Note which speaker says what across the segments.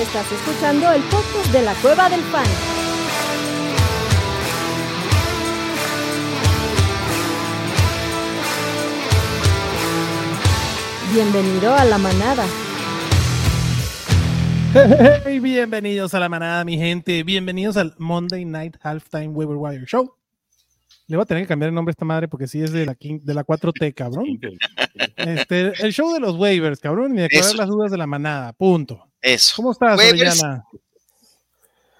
Speaker 1: Estás escuchando el podcast de la Cueva del Fan. Bienvenido a la manada.
Speaker 2: Hey, bienvenidos a la manada, mi gente. Bienvenidos al Monday Night Halftime Waiver Wire Show. Le voy a tener que cambiar el nombre a esta madre porque sí es de la, quin- de la 4T, cabrón. Este, el show de los waivers, cabrón, y de aclarar las dudas de la manada. Punto.
Speaker 3: Eso.
Speaker 2: ¿Cómo estás,
Speaker 3: Waivers.
Speaker 2: Orellana?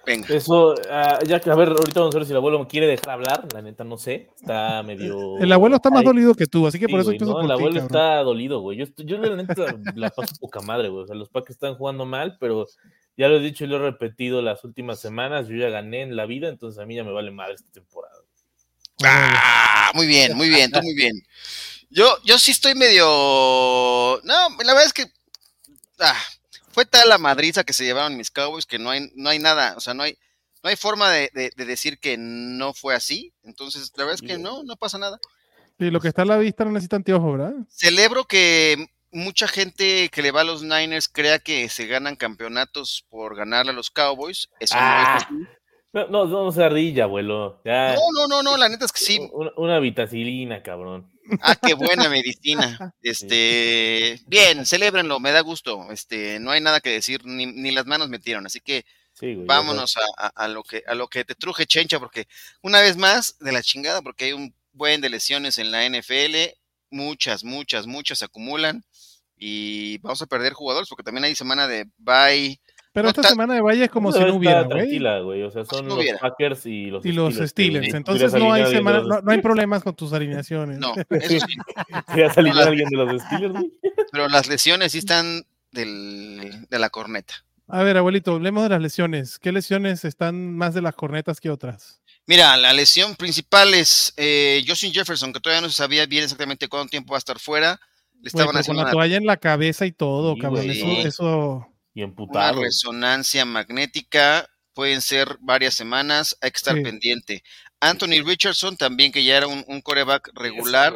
Speaker 3: Venga.
Speaker 4: Eso, ah, ya que a ver, ahorita vamos a ver si el abuelo me quiere dejar hablar, la neta no sé, está medio...
Speaker 2: El abuelo está más
Speaker 4: Ay,
Speaker 2: dolido que tú, así que
Speaker 4: sí,
Speaker 2: por eso
Speaker 4: güey, no,
Speaker 2: por
Speaker 4: el abuelo
Speaker 2: cabrón.
Speaker 4: está dolido, güey. Yo, estoy- yo la neta la paso poca madre, güey. O sea, los Packers están jugando mal, pero ya lo he dicho y lo he repetido las últimas semanas. Yo ya gané en la vida, entonces a mí ya me vale madre esta temporada.
Speaker 3: Ah, muy bien, muy bien, tú muy bien. Yo, yo sí estoy medio. No, la verdad es que. ah, fue tal la madriza que se llevaron mis Cowboys que no hay, no hay nada, o sea, no hay, no hay forma de, de- de decir que no fue así. Entonces, la verdad es que no, no pasa nada.
Speaker 2: Y lo que está a la vista no necesita anteojo, ¿verdad?
Speaker 3: Celebro que mucha gente que le va a los Niners crea que se ganan campeonatos por ganarle a los Cowboys. Eso
Speaker 4: Ah,
Speaker 3: no es así.
Speaker 4: No, no, no se ardilla, abuelo. Ya,
Speaker 3: No, no, no, no, la neta es que sí.
Speaker 4: una, una vitacilina, cabrón.
Speaker 3: Ah, qué buena medicina. Este, bien, celébrenlo, me da gusto. Este, no hay nada que decir, ni, ni las manos metieron, así que
Speaker 4: Sí, güey. ya
Speaker 3: vámonos a, a- a lo que a lo que te truje Chencha, porque una vez más de la chingada, porque hay un buen de lesiones en la NFL, muchas, muchas, muchas se acumulan y vamos a perder jugadores porque también hay semana de bye.
Speaker 2: Pero
Speaker 3: No
Speaker 2: esta semana de Valle es como si no hubiera, güey.
Speaker 4: tranquila, güey. O sea, son
Speaker 3: no
Speaker 4: los
Speaker 3: hubiera.
Speaker 4: Packers y los
Speaker 2: Y los Steelers. Entonces
Speaker 4: ¿Quieres
Speaker 2: no hay semana, no,
Speaker 4: los
Speaker 2: no hay problemas con tus alineaciones.
Speaker 3: No, eso sí,
Speaker 4: ¿Quieres alinear a alguien de los Steelers, güey?
Speaker 3: pero las lesiones sí están del, de la corneta.
Speaker 2: A ver, abuelito, hablemos de las lesiones. ¿Qué lesiones están más de las cornetas que otras?
Speaker 3: Mira, la lesión principal es eh, Justin Jefferson, que todavía no se sabía bien exactamente cuánto tiempo va a estar fuera. Le estaban
Speaker 2: pero con
Speaker 3: haciendo
Speaker 2: la
Speaker 3: una,
Speaker 2: toalla en la cabeza y todo,
Speaker 4: Sí,
Speaker 2: cabrón.
Speaker 4: güey.
Speaker 2: Eso, eso.
Speaker 4: Y
Speaker 3: una
Speaker 4: emputado.
Speaker 3: resonancia magnética. Pueden ser varias semanas, hay que estar
Speaker 2: Sí.
Speaker 3: pendiente. Anthony Richardson también, que ya era un, un coreback regular.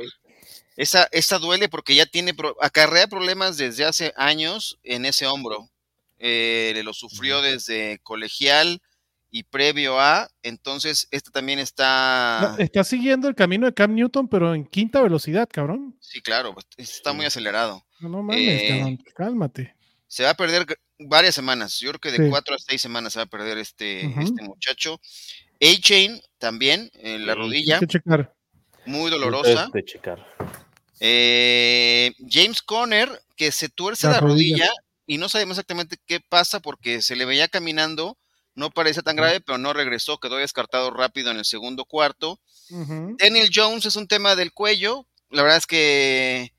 Speaker 3: Esa, esa duele porque ya tiene, pro- acarrea problemas desde hace años en ese hombro. Eh, lo sufrió desde colegial y previo a, entonces este también está...
Speaker 2: No, está siguiendo el camino de Cam Newton, pero en quinta velocidad, cabrón.
Speaker 3: Sí, claro, pues, está muy acelerado.
Speaker 2: No, no mames,
Speaker 3: Eh,
Speaker 2: cabrón. Cálmate.
Speaker 3: Se va a perder varias semanas. Yo creo que de
Speaker 2: Sí.
Speaker 3: cuatro a seis semanas se va a perder este, este muchacho. A-Chain también, en la
Speaker 4: Sí,
Speaker 3: rodilla,
Speaker 2: Hay que checar.
Speaker 3: muy dolorosa.
Speaker 4: De checar.
Speaker 3: Eh, James Conner, que se tuerce
Speaker 2: La
Speaker 3: la, rodilla.
Speaker 2: rodilla.
Speaker 3: y no sabemos exactamente qué pasa porque se le veía caminando, no parece tan grave, pero no regresó, quedó descartado rápido en el segundo cuarto. Daniel Jones es un tema del cuello. La verdad es que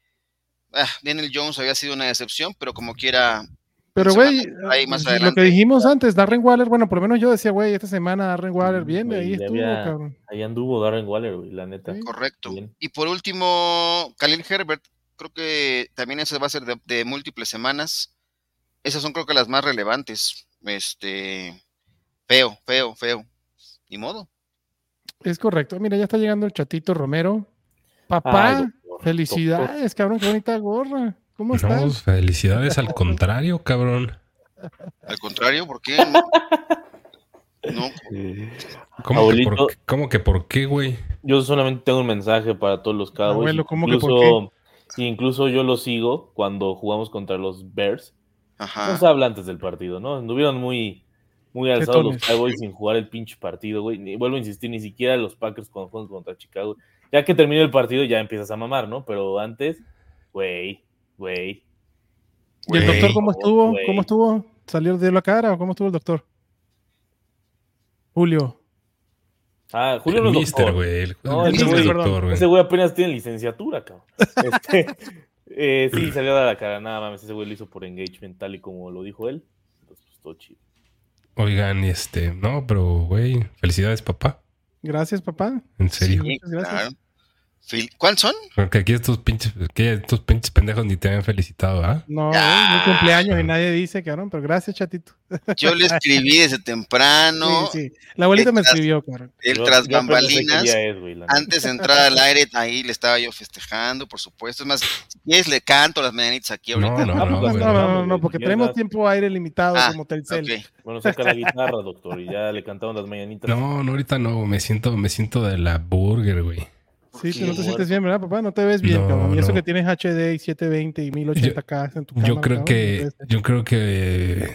Speaker 3: ah, Daniel Jones había sido una decepción, pero como quiera.
Speaker 2: Pero, güey, lo que dijimos antes, Darren Waller, bueno, por lo menos yo decía, güey, esta semana Darren Waller bien,
Speaker 4: güey,
Speaker 2: ahí estuvo,
Speaker 4: había-
Speaker 2: cabrón.
Speaker 4: Ahí anduvo Darren Waller, güey, la neta.
Speaker 2: Sí.
Speaker 3: Correcto.
Speaker 4: Bien.
Speaker 3: Y por último, Khalil Herbert, creo que también eso va a ser de, de múltiples semanas. Esas son creo que las más relevantes. Este, feo, feo, feo. Ni modo.
Speaker 2: Es correcto. Mira, ya está llegando el chatito Romero. Papá,
Speaker 4: Ay, doctor,
Speaker 2: felicidades, cabrón, qué bonita gorra. ¿Cómo
Speaker 5: No,
Speaker 2: estás?
Speaker 5: felicidades al contrario, cabrón.
Speaker 3: Al contrario, ¿por qué? No.
Speaker 5: ¿Cómo,
Speaker 4: Abuelito.
Speaker 5: que por, ¿Cómo que por qué, güey?
Speaker 4: Yo solamente tengo un mensaje para todos los Cowboys.
Speaker 2: Abuelo, ¿cómo que por
Speaker 4: incluso, incluso yo lo sigo cuando jugamos contra los Bears.
Speaker 3: ajá.
Speaker 4: No se habla antes del partido, ¿no? Anduvieron muy, muy alzados los. Cowboys sin jugar el pinche partido, güey. Ni- vuelvo a insistir, ni siquiera los Packers cuando juegan contra Chicago. Ya que termine el partido ya empiezas a mamar, ¿no? Pero antes, güey, güey.
Speaker 2: ¿Y el doctor cómo estuvo? ¿Cómo estuvo? ¿Salió de la cara o cómo estuvo el doctor? Julio.
Speaker 4: Ah, Julio
Speaker 5: el
Speaker 4: no es doctor.
Speaker 5: güey. El,
Speaker 4: No,
Speaker 5: el
Speaker 4: ese
Speaker 5: mister
Speaker 4: güey,
Speaker 5: doctor, güey.
Speaker 4: Ese güey apenas tiene licenciatura, cabrón. Este, eh, sí, salió dar la cara, nada más. Ese güey lo hizo por engagement, tal y como lo dijo él. Entonces, pues, todo chido.
Speaker 5: Oigan, este, no, pero, güey, felicidades, papá.
Speaker 2: Gracias, papá.
Speaker 5: En serio.
Speaker 3: Sí,
Speaker 2: Muchas gracias.
Speaker 3: claro. ¿Cuáles son?
Speaker 5: Porque aquí estos pinches, que estos pinches pendejos ni te habían felicitado, ¿ah?
Speaker 2: No, mi cumpleaños y nadie dice, cabrón, pero gracias, chatito.
Speaker 3: Yo le escribí desde temprano.
Speaker 2: Sí, sí. La abuelita me escribió, cabrón.
Speaker 3: El tras bambalinas.
Speaker 4: es, güey.
Speaker 3: Antes de entrar al aire, ahí le estaba yo festejando, por supuesto. Es más, si quieres, le canto las mañanitas aquí ahorita.
Speaker 5: No, no,
Speaker 2: Ah,
Speaker 5: no,
Speaker 2: pues, no, no,
Speaker 5: no.
Speaker 2: no, no, porque tenemos tiempo aire limitado
Speaker 3: Ah,
Speaker 2: como Telcel.
Speaker 3: Ok.
Speaker 4: Bueno, saca la guitarra, doctor, y ya le cantaron las mañanitas.
Speaker 5: No, no, ahorita no. Me siento, me siento de la burger, güey.
Speaker 2: Sí, tú no te sientes bien, ¿verdad, papá? No te ves bien,
Speaker 5: No,
Speaker 2: cabrón. Y eso que tienes HD y 720 y 1080K en tu cámara.
Speaker 5: Yo creo
Speaker 2: cabrón,
Speaker 5: que, yo creo que,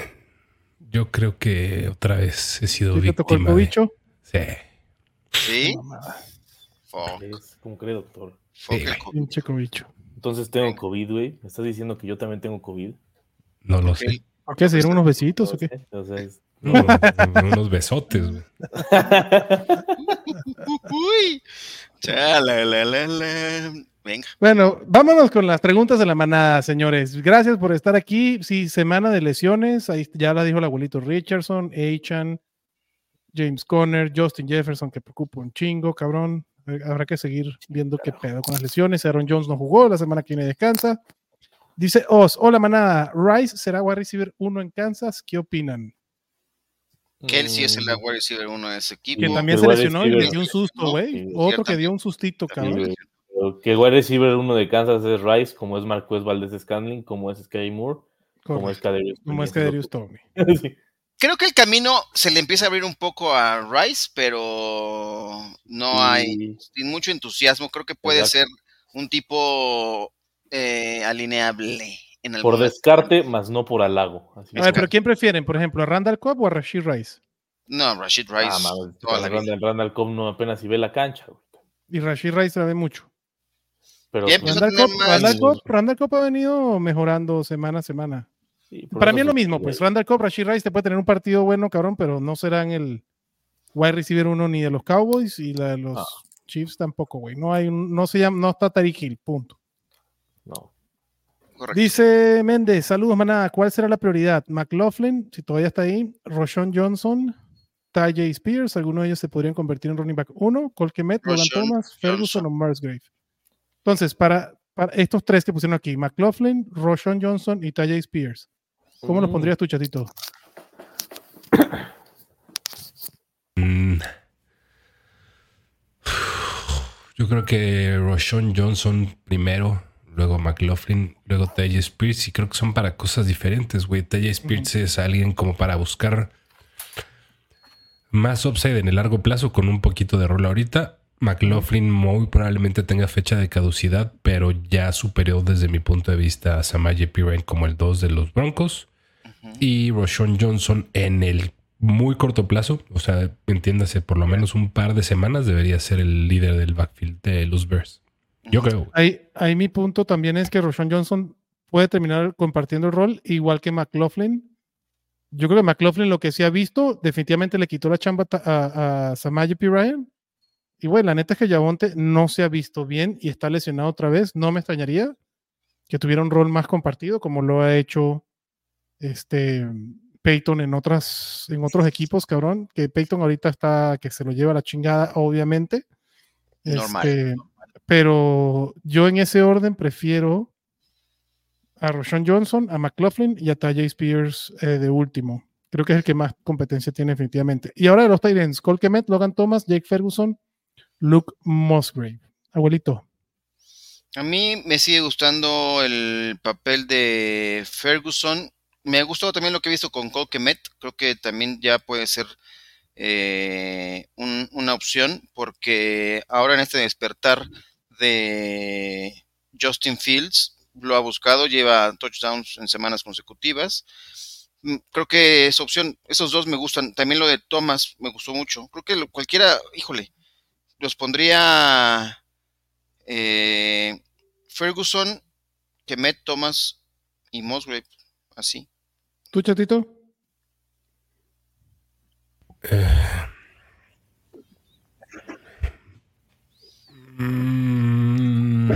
Speaker 5: yo creo que otra vez he sido
Speaker 2: ¿Sí te tocó el
Speaker 5: víctima de... Sí.
Speaker 3: ¿Sí? Fuck,
Speaker 4: Es- ¿Cómo cree, doctor?
Speaker 3: fuck
Speaker 5: Sí,
Speaker 2: Pinche cobicho.
Speaker 4: Entonces tengo COVID, güey. ¿Me estás diciendo que yo también tengo COVID?
Speaker 5: No lo sé.
Speaker 2: ¿O qué? ¿Se dieron unos besitos o qué?
Speaker 4: sé, O sea, es-
Speaker 5: No, unos besotes, güey.
Speaker 3: Uy. Chala, la, la, la. Venga.
Speaker 2: Bueno, vámonos con las preguntas de la manada, señores. Gracias por estar aquí. Sí, semana de lesiones. Ahí ya la dijo el abuelito Richardson, Achan, James Conner, Justin Jefferson, que preocupa un chingo, cabrón. Eh, Habrá que seguir viendo qué pedo con las lesiones. Aaron Jones no jugó, la semana que viene descansa. Dice Oz, hola manada, Rice será wide receiver 1 en Kansas, ¿qué opinan?
Speaker 3: Kelsey es el
Speaker 4: Mm,
Speaker 3: wide receiver uno de ese equipo.
Speaker 2: Que también se lesionó y le dio un susto, güey. Otro que dio un sustito, cabrón.
Speaker 4: Que el wide receiver uno de Kansas es Rice, como es Marqués Valdez Scandling, como es Sky Moore, como es. Kadarius
Speaker 2: Como es
Speaker 4: eso
Speaker 2: Tommy.
Speaker 3: Creo que el camino se le empieza a abrir un poco a Rice, pero no hay sin mucho entusiasmo. Creo que puede
Speaker 4: Exacto.
Speaker 3: ser un tipo eh, alineable en
Speaker 4: Por descarte, más no por halago. Así
Speaker 2: A ver, pero ¿quién prefieren? Por ejemplo, ¿a Randall Cobb o a Rashid Rice?
Speaker 3: No, Rashid Rice.
Speaker 4: Ah,
Speaker 3: toda la vida.
Speaker 4: Randall, Randall Cobb no apenas si ve la cancha, güey.
Speaker 2: Y Rashid Rice la ve mucho.
Speaker 4: Pero pues,
Speaker 2: Randall Cobb,
Speaker 3: más-
Speaker 2: Randall Cobb- Randall Cobb ha venido mejorando semana a semana.
Speaker 4: sí,
Speaker 2: Para mí es lo mismo, pues Randall Cobb, Rashid Rice te puede tener un partido bueno, cabrón, pero no serán el wide receiver uno ni de los Cowboys y la de los
Speaker 4: Ah.
Speaker 2: Chiefs tampoco, güey. No hay un- no se llama, no está Tariq Hill, punto.
Speaker 4: No.
Speaker 3: Correcto.
Speaker 2: Dice Méndez, saludos, manada. ¿Cuál será la prioridad? McLaughlin, si todavía está ahí, Roshon Johnson, Tajay Spears, alguno de ellos se podrían convertir en running back 1, Colquemet, Logan
Speaker 3: Roschon
Speaker 2: Thomas, Ferguson
Speaker 3: Johnson.
Speaker 2: o Musgrave. Entonces, para, para estos tres que pusieron aquí, McLaughlin, Roshon Johnson y Tajay Spears, ¿cómo los
Speaker 4: Mm.
Speaker 2: pondrías tú, chatito?
Speaker 5: Mm. Yo creo que Roshon Johnson primero, luego McLaughlin, luego Taja Spears, y creo que son para cosas diferentes, güey. Taja Spears es alguien como para buscar más upside en el largo plazo con un poquito de rol ahorita. McLaughlin muy probablemente tenga fecha de caducidad, pero ya superó desde mi punto de vista a Samaje Piran como el 2 de los Broncos. Y Roshon Johnson en el muy corto plazo, o sea, entiéndase, por lo menos un par de semanas debería ser el líder del backfield de los Bears. Yo creo.
Speaker 2: Ahí, ahí mi punto también es que Roshon Johnson puede terminar compartiendo el rol, igual que McLaughlin. Yo creo que McLaughlin lo que sí ha visto, definitivamente le quitó la chamba a, a Samaje P. Ryan. Y bueno, la neta es que Yavonte no se ha visto bien y está lesionado otra vez. No me extrañaría que tuviera un rol más compartido, como lo ha hecho este Peyton en otras, en otros equipos, cabrón. Que Peyton ahorita está que se lo lleva a la chingada, obviamente.
Speaker 3: Normal.
Speaker 2: Este, pero yo en ese orden prefiero a Roshan Johnson, a McLaughlin y a Tajay Spears eh, de último. Creo que es el que más competencia tiene definitivamente. Y ahora de los Titans, Cole Kemet, Logan Thomas, Jake Ferguson, Luke Musgrave. Abuelito.
Speaker 3: A mí me sigue gustando el papel de Ferguson. Me ha gustado también lo que he visto con Cole Kmet. Creo que también ya puede ser eh, un- una opción porque ahora en este despertar de Justin Fields lo ha buscado, lleva touchdowns en semanas consecutivas. Mm, Creo que esa opción, esos dos me gustan. También lo de Thomas me gustó mucho. Creo que cualquiera, híjole, los pondría eh, Ferguson, Kemet, Thomas y Musgrave, así.
Speaker 2: ¿Tú, chatito?
Speaker 5: Mm.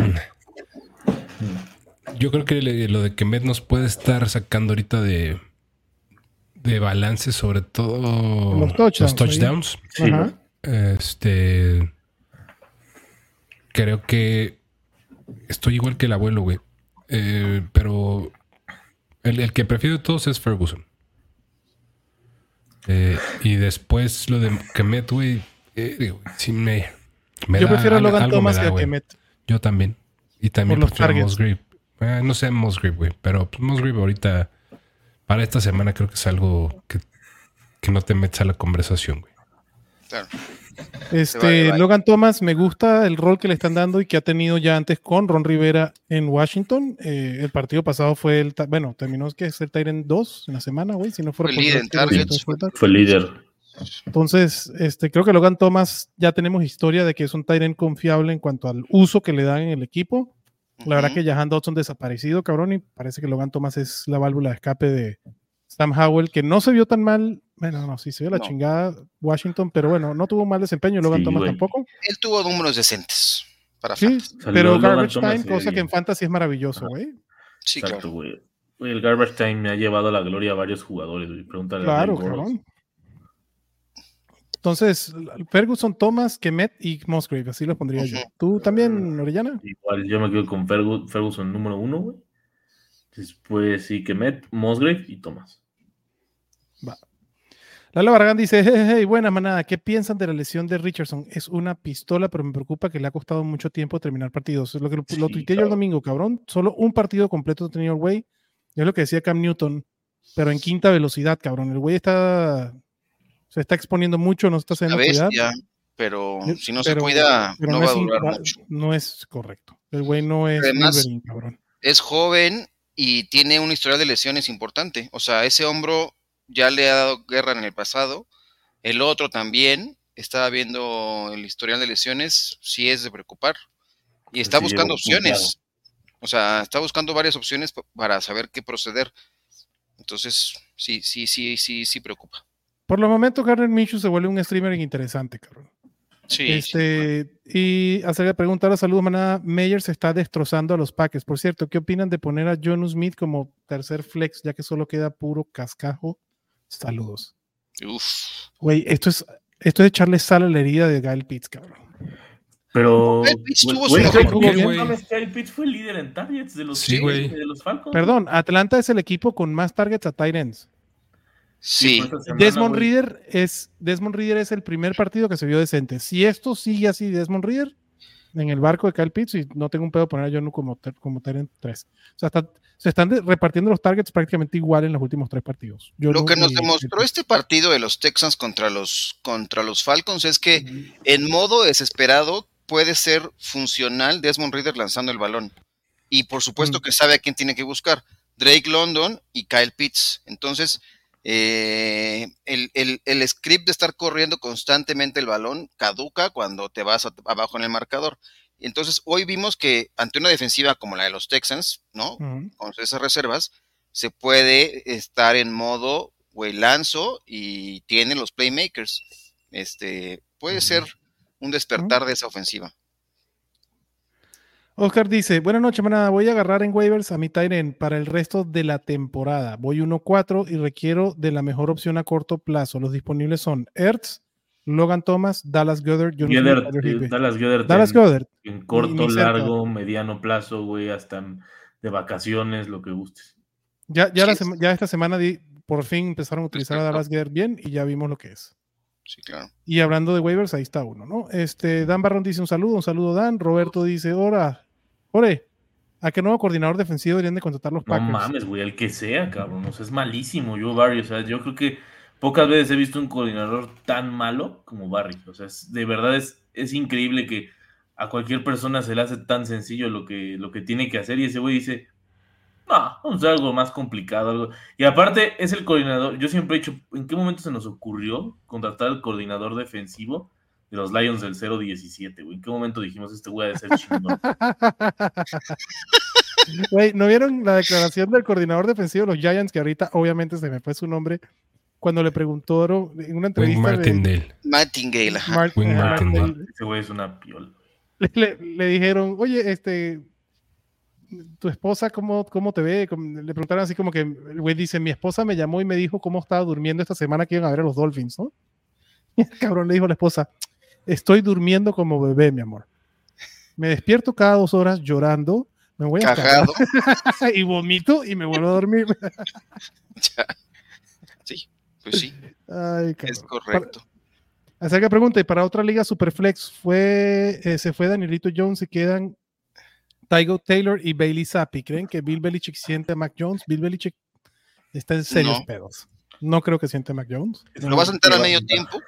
Speaker 5: Yo creo que le- lo de Kemet nos puede estar sacando ahorita de, de balance, sobre todo
Speaker 2: Los touchdowns.
Speaker 4: Sí.
Speaker 5: Este. creo que estoy igual que el abuelo, güey. Eh, pero el, el que prefiero de todos es Ferguson. Eh, y después lo de Kemet, güey, eh, sí me, me
Speaker 2: Yo
Speaker 5: da-
Speaker 2: prefiero a Logan Thomas que a. Kemet.
Speaker 5: Yo también. Y también
Speaker 2: Por los targets.
Speaker 5: Eh, no sé Musgrave, güey, pero pues, ahorita, para esta semana creo que es algo que, que no te metes a la conversación, güey.
Speaker 3: Claro.
Speaker 2: Este,
Speaker 3: Se va, se va.
Speaker 2: Logan Thomas, me gusta el rol que le están dando y que ha tenido ya antes con Ron Rivera en Washington. Eh, el partido pasado fue el, bueno, terminó que es el Tyrant 2 en la semana, güey, si no fuera
Speaker 3: Fue
Speaker 2: por
Speaker 3: líder
Speaker 4: Fue líder.
Speaker 2: Entonces, este, creo que Logan Thomas ya tenemos historia de que es un Tyrant confiable en cuanto al uso que le dan en el equipo. La verdad que Jahan Dodson desaparecido, cabrón, y parece que Logan Thomas es la válvula de escape de Sam Howell, que no se vio tan mal. Bueno, no, sí se vio la
Speaker 3: No.
Speaker 2: chingada Washington, pero bueno, no tuvo mal desempeño Logan
Speaker 4: Sí,
Speaker 2: Thomas
Speaker 4: güey.
Speaker 2: tampoco.
Speaker 3: Él tuvo números decentes para
Speaker 2: Sí,
Speaker 3: fantasy.
Speaker 2: Pero Garbage
Speaker 4: Thomas
Speaker 2: Time, cosa que en Fantasy es maravilloso, güey.
Speaker 3: Sí,
Speaker 4: Exacto,
Speaker 3: claro.
Speaker 4: güey. Güey, El Garbage Time me ha llevado a la gloria a varios jugadores, güey. Pregúntale a
Speaker 2: Claro, cabrón. Entonces, Ferguson, Thomas, Kemet y Musgrave, así lo pondría yo. ¿Tú también, Orellana?
Speaker 4: Igual yo me quedo con Fergu- Ferguson número uno, güey. Después sí, Kemet, Musgrave y Thomas.
Speaker 2: Lalo Barragán dice, hey, hey, buena manada, ¿qué piensan de la lesión de Richardson? Es una pistola, pero me preocupa que le ha costado mucho tiempo terminar partidos. Es lo que lo, lo
Speaker 4: Sí,
Speaker 2: tuiteé yo el domingo, cabrón. Solo un partido completo ha tenido el güey. Es lo que decía Cam Newton, pero en quinta velocidad, cabrón. El güey está, se está exponiendo mucho, no se está haciendo cuidar.
Speaker 3: bestia, pero si no se cuida, no va a durar mucho.
Speaker 2: No es correcto. El güey no es
Speaker 3: Además-
Speaker 2: Wolverine, cabrón.
Speaker 3: Es joven y tiene una historial de lesiones importante. O sea, ese hombro ya le ha dado guerra en el pasado. El otro también. Estaba viendo el historial de lesiones. Sí es de preocupar. Y está
Speaker 4: Sí,
Speaker 3: buscando opciones. O sea, está buscando varias opciones pa- para saber qué proceder. Entonces, sí, sí, sí, sí, sí preocupa.
Speaker 2: Por los momentos, Garner Minshew se vuelve un streamer interesante, cabrón.
Speaker 3: Sí, sí,
Speaker 2: este, y hacer la pregunta ahora, saludos, manada. Meyer se está destrozando a los Packers. Por cierto, ¿qué opinan de poner a John Smith como tercer flex, ya que solo queda puro cascajo? Saludos.
Speaker 3: Uf.
Speaker 2: Güey, esto es, esto es echarle sal a la herida de Gail Pitts, cabrón.
Speaker 4: Pero.
Speaker 3: Kyle Pitts
Speaker 4: güey,
Speaker 3: tuvo su
Speaker 4: ¿por
Speaker 5: mejor
Speaker 4: qué
Speaker 5: día,
Speaker 4: no
Speaker 5: güey.
Speaker 4: mames, Kyle Pitts fue líder en targets de los,
Speaker 5: Sí, güey.
Speaker 4: de los Falcons.
Speaker 2: Perdón, Atlanta es el equipo con más targets a tight ends.
Speaker 3: Sí,
Speaker 4: semana,
Speaker 2: Desmond. Reader es Desmond Reader es el primer partido que se vio decente. Si esto sigue así, Desmond Reader en el barco de Kyle Pitts, y no tengo un pedo poner a John como, como Tyrant 3. O sea, está- se están repartiendo los targets prácticamente igual en los últimos tres partidos.
Speaker 3: Lo
Speaker 2: Jonu
Speaker 3: que nos demostró este partido de los Texans contra los, contra los Falcons es que en modo desesperado puede ser funcional Desmond Reader lanzando el balón. Y por supuesto
Speaker 2: Mm.
Speaker 3: que sabe a quién tiene que buscar. Drake London y Kyle Pitts. Entonces, eh, el, el- el script de estar corriendo constantemente el balón caduca cuando te vas a- abajo en el marcador. Entonces, hoy vimos que ante una defensiva como la de los Texans, ¿no? Con esas reservas, se puede estar en modo, güey, lanzo y tiene los playmakers. Este, puede ser un despertar de esa ofensiva.
Speaker 2: Oscar dice, buenas noches, manada. Voy a agarrar en waivers a mi Tyrant para el resto de la temporada. Voy 1-4 y requiero de la mejor opción a corto plazo. Los disponibles son Ertz, Logan Thomas, Dallas Goddard, Jonas
Speaker 4: Goddard,
Speaker 2: Higbee.
Speaker 4: Dallas Goddard
Speaker 2: Dallas
Speaker 4: en,
Speaker 2: Goddard.
Speaker 4: en corto, largo, mediano plazo, güey, hasta de vacaciones, lo que gustes.
Speaker 2: Ya, ya, la
Speaker 3: Sí.
Speaker 2: sema- ya esta semana di- por fin empezaron a utilizar a. Dallas Goddard bien y ya vimos lo que es.
Speaker 3: Sí, claro.
Speaker 2: Y hablando de waivers, ahí está uno, ¿no? Este, Dan Barrón dice un saludo, un saludo Dan. Roberto dice, ora, ore, ¿a qué nuevo coordinador defensivo deberían de contratar los
Speaker 4: No
Speaker 2: Packers?
Speaker 4: mames, güey, el que sea, cabrón. O sea, es malísimo Joe Barry. O sea, yo creo que pocas veces he visto un coordinador tan malo como Barry. O sea, es- de verdad es, es increíble que a cualquier persona se le hace tan sencillo lo que, lo que tiene que hacer. Y ese güey dice, no, vamos a hacer algo más complicado. Algo. Y aparte, es el coordinador. Yo siempre he dicho, ¿en qué momento se nos ocurrió contratar al coordinador defensivo de los Lions del 017, güey? ¿En qué momento dijimos, este güey de ser chingón?
Speaker 2: Güey, ¿no vieron la declaración del coordinador defensivo de los Giants, que ahorita obviamente se me fue su nombre, cuando le preguntó en una
Speaker 5: Wing
Speaker 2: entrevista de-
Speaker 5: Martindale.
Speaker 3: Martingale, ajá.
Speaker 2: Mar-
Speaker 5: Wing
Speaker 2: eh,
Speaker 5: Martindale.
Speaker 2: Martindale,
Speaker 4: Ese güey es una piola.
Speaker 2: le, le- le dijeron, oye, este, tu esposa, ¿cómo, cómo te ve? Le preguntaron así como que el güey dice, mi esposa me llamó y me dijo cómo estaba durmiendo esta semana que iban a ver a los Dolphins, ¿no? Y el cabrón le dijo a la esposa, estoy durmiendo como bebé, mi amor. me despierto cada dos horas llorando, me voy a
Speaker 3: Cagado.
Speaker 2: y vomito y me vuelvo a dormir.
Speaker 3: Ya. Sí, pues sí,
Speaker 2: Ay,
Speaker 3: es correcto.
Speaker 2: Así que pregunta, y para otra liga Superflex, fue, eh, se fue Danielito Jones y quedan Tygo Taylor y Bailey Zappi. ¿Creen que Bill Belichick siente a Mac Jones? Bill Belichick está en serios
Speaker 3: No.
Speaker 2: pedos. No creo que siente a Mac Jones.
Speaker 3: Lo vas a sentar a medio
Speaker 4: va-
Speaker 3: tiempo,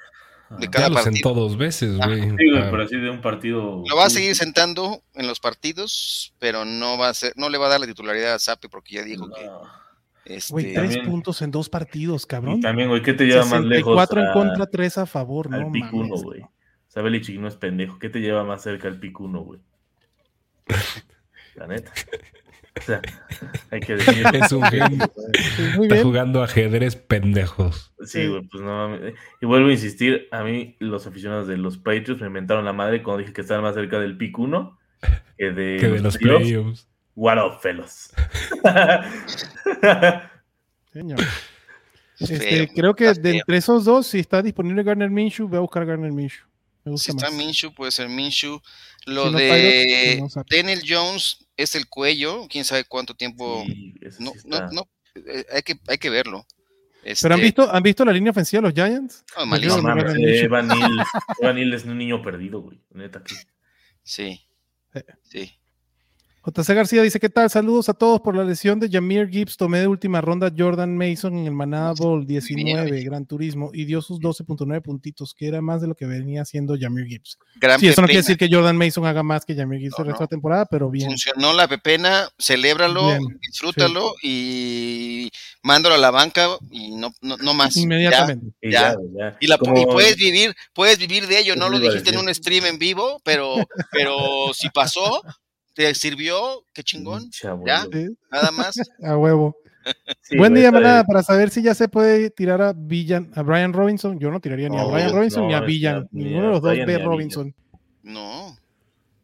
Speaker 4: Ah.
Speaker 3: de
Speaker 5: Ya
Speaker 3: cada
Speaker 5: lo
Speaker 3: partido.
Speaker 5: sentó dos veces, güey.
Speaker 4: Sí, güey,
Speaker 5: Ah,
Speaker 4: pero así de un partido.
Speaker 3: Lo va a seguir sentando en los partidos, pero no va a ser, no le va a dar la titularidad a Zappi porque ya dijo que este,
Speaker 2: Güey, tres
Speaker 4: También-
Speaker 2: puntos en dos partidos, cabrón.
Speaker 4: Y también, güey, ¿qué te lleva más lejos?
Speaker 2: 64 en
Speaker 4: a-
Speaker 2: contra, 3 a favor,
Speaker 4: al
Speaker 2: no
Speaker 4: pick uno,
Speaker 2: mames.
Speaker 4: güey. O sea, Belichick no es pendejo. ¿Qué te lleva más cerca al pick uno, güey? La neta. O sea, hay que decir.
Speaker 5: Es un genio.
Speaker 2: Sí, muy
Speaker 5: Está
Speaker 2: bien.
Speaker 5: jugando ajedrez pendejos.
Speaker 4: Sí, güey, pues no. Y vuelvo a insistir, a mí los aficionados de los Patriots me inventaron la madre cuando dije que estaban más cerca del pick 1 que de,
Speaker 5: Que de los
Speaker 4: playoffs.
Speaker 5: playoffs.
Speaker 4: What up, fellas.
Speaker 2: Señor.
Speaker 3: es
Speaker 2: Este,
Speaker 3: feo,
Speaker 2: creo que de entre esos dos, si está disponible Garner Minshew, voy a buscar Garner Minshew. Me gusta
Speaker 3: Si está
Speaker 2: más.
Speaker 3: Minshew, puede ser Minshew. Lo
Speaker 2: Si no
Speaker 3: de
Speaker 2: Tyler, no Zappi.
Speaker 3: Daniel Jones es el cuello, quién sabe cuánto tiempo.
Speaker 4: Sí,
Speaker 3: no,
Speaker 4: sí
Speaker 3: no,
Speaker 4: está.
Speaker 3: no, eh, hay que, hay que verlo.
Speaker 2: Pero han
Speaker 3: Este,
Speaker 2: visto, ¿han visto la línea ofensiva de los Giants? Yo
Speaker 3: malísimo.
Speaker 4: No mames. Evan Evan es un niño perdido, güey. Neta que.
Speaker 3: Sí.
Speaker 2: Eh.
Speaker 3: Sí.
Speaker 2: JC García dice, ¿qué tal? Saludos a todos por la lesión de Jameer Gibbs. Tomé de última ronda Jordan Mason en el Manada Bowl 19, Gran Turismo, y dio sus 12.9 puntitos, que era más de lo que venía haciendo Jameer Gibbs.
Speaker 3: Gran
Speaker 2: Sí, eso no quiere decir que Jordan Mason haga más que Jameer Gibbs
Speaker 3: No,
Speaker 2: el resto de
Speaker 3: no.
Speaker 2: la temporada, pero bien.
Speaker 3: Funcionó la pepena, celébralo,
Speaker 2: Bien,
Speaker 3: disfrútalo y mándalo a la banca y no, no, no más. Ya.
Speaker 2: Inmediatamente.
Speaker 4: Y
Speaker 3: Ya.
Speaker 4: ya.
Speaker 3: Y, la, y puedes vivir, puedes vivir de ello, no lo dijiste en un stream en vivo, pero, pero si pasó, te sirvió, qué chingón,
Speaker 4: Pinche abuelo.
Speaker 3: Ya.
Speaker 2: Sí,
Speaker 3: nada más.
Speaker 2: a huevo.
Speaker 4: Sí,
Speaker 2: Buen día, manada, para saber si ya se puede tirar a Villan, a Brian Robinson. Yo no tiraría ni a Brian Robinson ni a Villan.
Speaker 4: ni
Speaker 2: Ninguno de los dos ve Robinson.
Speaker 3: No,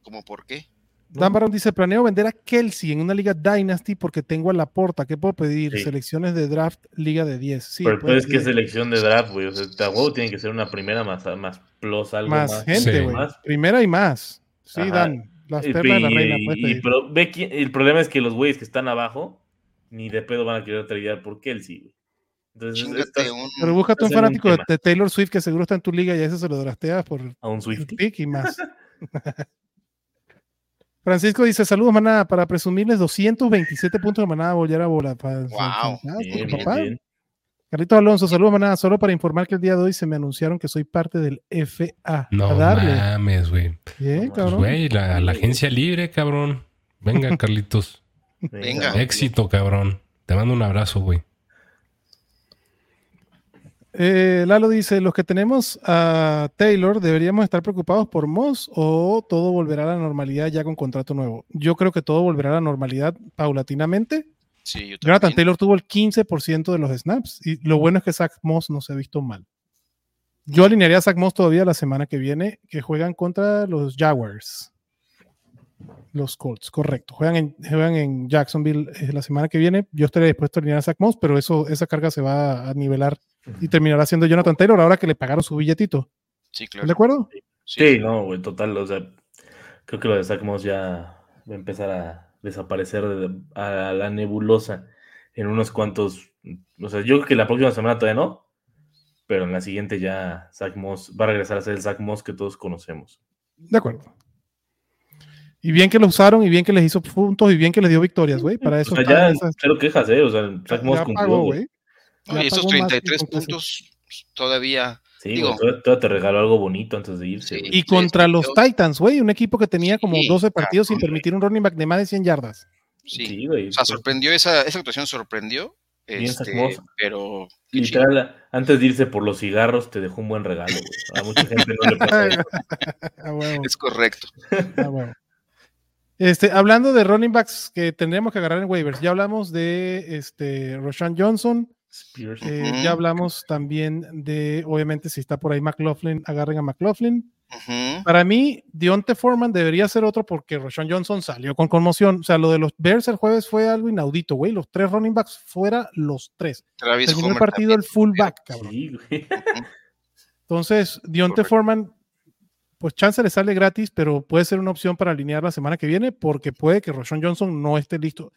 Speaker 3: ¿cómo por qué?
Speaker 2: Dan Barón dice: Planeo vender a Kelsey en una liga Dynasty porque tengo a la porta. ¿Qué puedo pedir?
Speaker 4: Sí.
Speaker 2: Selecciones de draft, liga de 10. Sí,
Speaker 4: Pero
Speaker 2: puedes
Speaker 4: es que es
Speaker 2: pedir
Speaker 4: selección de draft, güey. O sea, a huevo tiene que ser una primera más, más plus, algo
Speaker 2: más
Speaker 4: más.
Speaker 2: gente, güey. Primera y más. Sí,
Speaker 4: Ajá.
Speaker 2: Dan. Las
Speaker 4: Y-
Speaker 2: perlas de la reina.
Speaker 4: y-
Speaker 2: puedes
Speaker 4: y- pero ve quién- el problema es que los güeyes que están abajo ni de pedo van a querer tradear por Kelsey, güey. Entonces, estás
Speaker 3: un...
Speaker 2: Pero búscate un fanático de, Taylor Swift que seguro está en tu liga y a ese se lo drafteas por
Speaker 4: a un
Speaker 2: el
Speaker 4: Swifty.
Speaker 2: pick y más. Francisco dice: Saludos, manada. Para presumirles 227 puntos de manada, volver a bola. Fantástico,
Speaker 4: Bien, bien,
Speaker 2: papá.
Speaker 4: bien.
Speaker 2: Carlitos Alonso, saludos, manada. Solo para informar que el día de hoy se me anunciaron que soy parte del FA.
Speaker 5: No
Speaker 2: a darle.
Speaker 5: mames, güey.
Speaker 2: Bien,
Speaker 4: Pues,
Speaker 5: Pues,
Speaker 2: cabrón.
Speaker 5: güey, la, la agencia libre, cabrón. Venga, Carlitos.
Speaker 3: Venga.
Speaker 5: Éxito, cabrón. Te mando un abrazo, güey.
Speaker 2: Eh, Lalo dice: Los que tenemos a Taylor, ¿deberíamos estar preocupados por Moss o todo volverá a la normalidad ya con contrato nuevo? Yo creo que todo volverá a la normalidad paulatinamente.
Speaker 3: Sí, yo
Speaker 2: Jonathan. Taylor tuvo el 15% de los snaps y lo bueno es que Zach Moss no se ha visto mal. Yo alinearía a Zach Moss todavía la semana que viene, que juegan contra los Jaguars. Los Colts, correcto. Juegan en, juegan en Jacksonville eh, la semana que viene. Yo estaría dispuesto a alinear a Zach Moss, pero eso, esa carga se va a nivelar y terminará siendo Jonathan Taylor ahora que le pagaron su billetito.
Speaker 3: Sí,
Speaker 2: ¿Están
Speaker 3: claro.
Speaker 2: de acuerdo?
Speaker 4: Sí, no, güey, total. O sea, creo que lo de Zach Moss ya va a empezar a desaparecer de- a la nebulosa en unos cuantos. O sea, yo creo que la próxima semana todavía no, pero en la siguiente ya Zach Moss va a regresar a ser el Zach Moss que todos conocemos.
Speaker 2: De acuerdo. Y bien que lo usaron, y bien que les hizo puntos, y bien que les dio victorias, güey. Para
Speaker 4: O
Speaker 2: eso
Speaker 4: sea,
Speaker 2: están
Speaker 4: ya
Speaker 2: esas-
Speaker 4: cero quejas, ¿eh? O sea, Zach Moss cumplió, güey.
Speaker 3: y esos
Speaker 2: pagó más que
Speaker 3: 33
Speaker 2: con clase.
Speaker 3: puntos todavía.
Speaker 4: Sí,
Speaker 3: Digo-
Speaker 4: te regaló algo bonito antes de irse.
Speaker 3: Sí.
Speaker 2: Y contra los
Speaker 3: yo-
Speaker 2: Titans, güey, un equipo que tenía como
Speaker 3: Sí,
Speaker 2: 12 partidos sin permitir un running back de más de 100 yardas.
Speaker 3: Sí.
Speaker 4: Sí, güey.
Speaker 3: O sea,
Speaker 4: pues,
Speaker 3: sorprendió esa, esa actuación, sorprendió.
Speaker 4: Bien,
Speaker 3: Este, pero.
Speaker 4: Literal, antes de irse por los cigarros, te dejó un buen regalo, güey. A mucha gente no le pasa eso.
Speaker 2: Ah,
Speaker 3: Es correcto.
Speaker 2: ah. Este, hablando de running backs que tendremos que agarrar en waivers, ya hablamos de este Roshan Johnson,
Speaker 4: Spears.
Speaker 2: eh, ya hablamos también de, obviamente, si está por ahí McLaughlin, agarren a McLaughlin. Para mí, Deontay Foreman debería ser otro porque Roshan Johnson salió con conmoción. O sea, lo de los Bears el jueves fue algo inaudito, güey. Los tres running backs fuera los tres.
Speaker 3: Travis
Speaker 2: Terminó el partido el fullback, cabrón.
Speaker 4: Sí, güey.
Speaker 2: Entonces,
Speaker 3: Correcto.
Speaker 2: Foreman pues chance le sale gratis, pero puede ser una opción para alinear la semana que viene porque puede que Roshan Johnson no esté listo.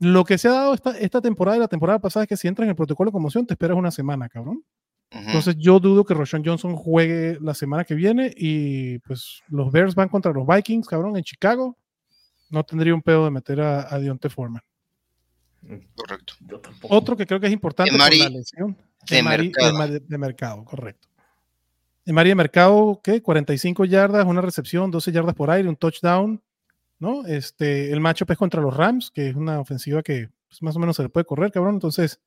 Speaker 2: Lo que se ha dado esta, esta temporada y la temporada pasada es que si entras en el protocolo de conmoción te esperas una semana, cabrón. Entonces yo dudo que Roshan Johnson juegue la semana que viene y pues los Bears van contra los Vikings, cabrón, en Chicago. No tendría un pedo de meter a, a Dionte Foreman.
Speaker 3: Correcto.
Speaker 4: Yo tampoco.
Speaker 2: Otro que creo que es importante
Speaker 3: Emari
Speaker 2: por la lesión.
Speaker 3: de
Speaker 2: Emari-
Speaker 3: mercado.
Speaker 2: De mercado, correcto. Emari de mercado, ¿qué? 45 yardas, una recepción, 12 yardas por aire, un touchdown, ¿no? Este, el matchup es contra los Rams, que es una ofensiva que pues, más o menos se le puede correr, cabrón. Entonces,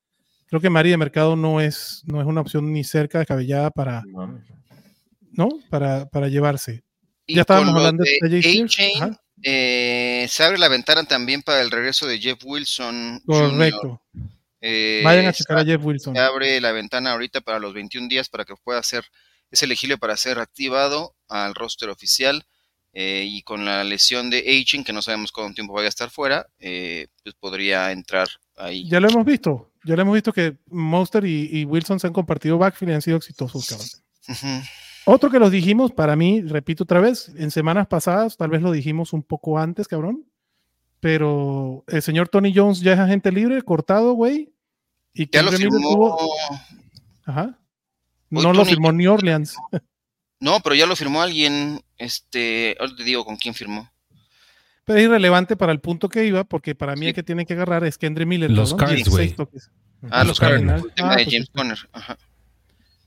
Speaker 2: creo que Emari de mercado no es, no es una opción ni cerca descabellada para,
Speaker 4: No.
Speaker 2: Para, para llevarse.
Speaker 3: Y
Speaker 2: Ya estábamos hablando de
Speaker 3: de eh, se abre la ventana también para el regreso de Jeff Wilson.
Speaker 2: Correcto.
Speaker 3: Eh,
Speaker 2: Vayan a checar a Jeff Wilson.
Speaker 3: Se abre la ventana ahorita para los 21 días para que pueda ser, es elegible para ser activado al roster oficial. Eh, y con la lesión de Aging, que no sabemos cuánto tiempo vaya a estar fuera, eh, pues podría entrar ahí.
Speaker 2: Ya lo hemos visto. Ya lo hemos visto que Monster y, y Wilson se han compartido backfield y han sido exitosos, cabrón. Otro que los dijimos, para mí, repito otra vez, en semanas pasadas, tal vez lo dijimos un poco antes, cabrón. Pero el señor Tony Jones ya es agente libre, cortado, güey. Y
Speaker 3: Ya lo firmó.
Speaker 2: tuvo- Ajá.
Speaker 3: Hoy
Speaker 2: No lo
Speaker 3: Tony
Speaker 2: firmó New Orleans.
Speaker 3: No, pero ya lo firmó alguien. Este, ahora te digo con quién firmó.
Speaker 2: Pero es irrelevante para el punto que iba, porque para mí
Speaker 3: Sí.
Speaker 2: el que tiene que agarrar es Kendra Miller.
Speaker 5: Los
Speaker 2: cabrón,
Speaker 5: Cards,
Speaker 2: 16
Speaker 5: güey.
Speaker 2: toques.
Speaker 3: Ah,
Speaker 5: Los
Speaker 3: los Cardinals.
Speaker 5: Cardinals.
Speaker 3: El tema
Speaker 2: Ah,
Speaker 3: de
Speaker 2: pues
Speaker 3: James. Conner. Ajá.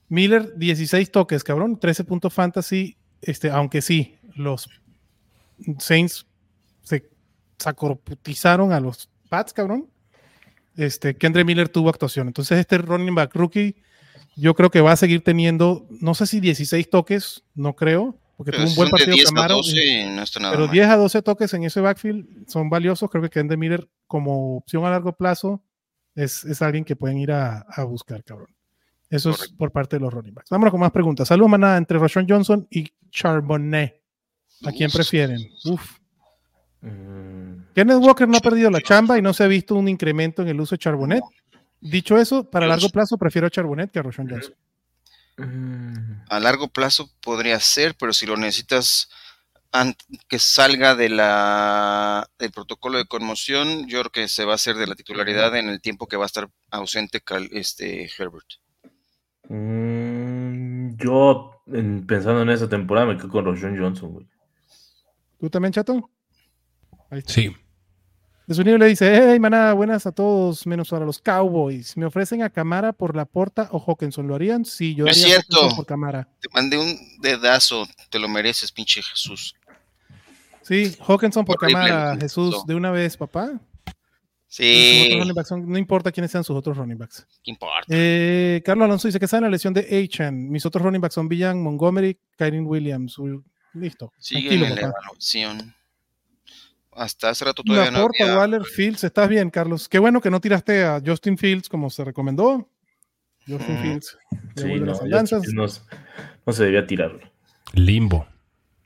Speaker 2: Miller, 16 toques, cabrón, 13 puntos fantasy. Este, aunque sí, los Saints se sacorputizaron a los Pats, cabrón. Este, Kendra Miller tuvo actuación. Entonces, este running back rookie, yo creo que va a seguir teniendo, no sé si 16 toques, no creo, porque
Speaker 3: Pero
Speaker 2: tuvo un buen
Speaker 3: de
Speaker 2: partido
Speaker 3: 10 a
Speaker 2: Camaro.
Speaker 3: 12, no está nada
Speaker 2: Pero
Speaker 3: mal.
Speaker 2: 10 a 12 toques en ese backfield son valiosos. Creo que Kendra Miller, como opción a largo plazo, es, es alguien que pueden ir a, a buscar, cabrón. Eso es por parte de los running backs. Vámonos con más preguntas. Saludos, manada, entre Roshan Johnson y Charbonnet. ¿A quién
Speaker 3: Uf.
Speaker 2: prefieren? Uf.
Speaker 4: Mm,
Speaker 2: Kenneth Walker no ha perdido la chamba y no se ha visto un incremento en el uso de Charbonnet. Dicho eso, para largo plazo prefiero a Charbonnet que a Roshan Johnson.
Speaker 4: mm,
Speaker 3: A largo plazo podría ser, pero si lo necesitas que salga de la del protocolo de conmoción, yo creo que se va a hacer de la titularidad en el tiempo que va a estar ausente Cal- este Herbert.
Speaker 4: mm, yo, en- pensando en esa temporada, me quedo con Roshan Johnson, güey.
Speaker 2: ¿Tú también, chato? Ahí está.
Speaker 5: Sí.
Speaker 2: De su nivel le dice, hey, manada, buenas a todos, menos para los Cowboys. ¿Me ofrecen a Camara por la porta o Hawkinson? ¿Lo harían? Sí, yo
Speaker 3: No es
Speaker 2: haría
Speaker 3: cierto.
Speaker 2: Por Camara.
Speaker 3: Te mandé un dedazo, te lo mereces, pinche Jesús.
Speaker 2: Sí, Hawkinson por
Speaker 3: Horrible,
Speaker 2: Camara, Jesús, de una vez, papá.
Speaker 3: Sí,
Speaker 2: son- no importa quiénes sean sus otros running backs.
Speaker 3: ¿qué importa?
Speaker 2: Eh, Carlos Alonso dice que sabe la lesión de Achan. Mis otros running backs son Villan, Montgomery, Kyrin Williams. Listo.
Speaker 3: Sigue en la evaluación. Hasta hace rato todavía no
Speaker 2: Laporta,
Speaker 3: había-
Speaker 2: Waller, Fields, estás bien, Carlos. Qué bueno que no tiraste a Justin Fields como se recomendó. Justin
Speaker 3: Mm.
Speaker 2: Fields.
Speaker 4: Sí, no,
Speaker 2: andanzas.
Speaker 4: no, no se debía tirar.
Speaker 5: Limbo.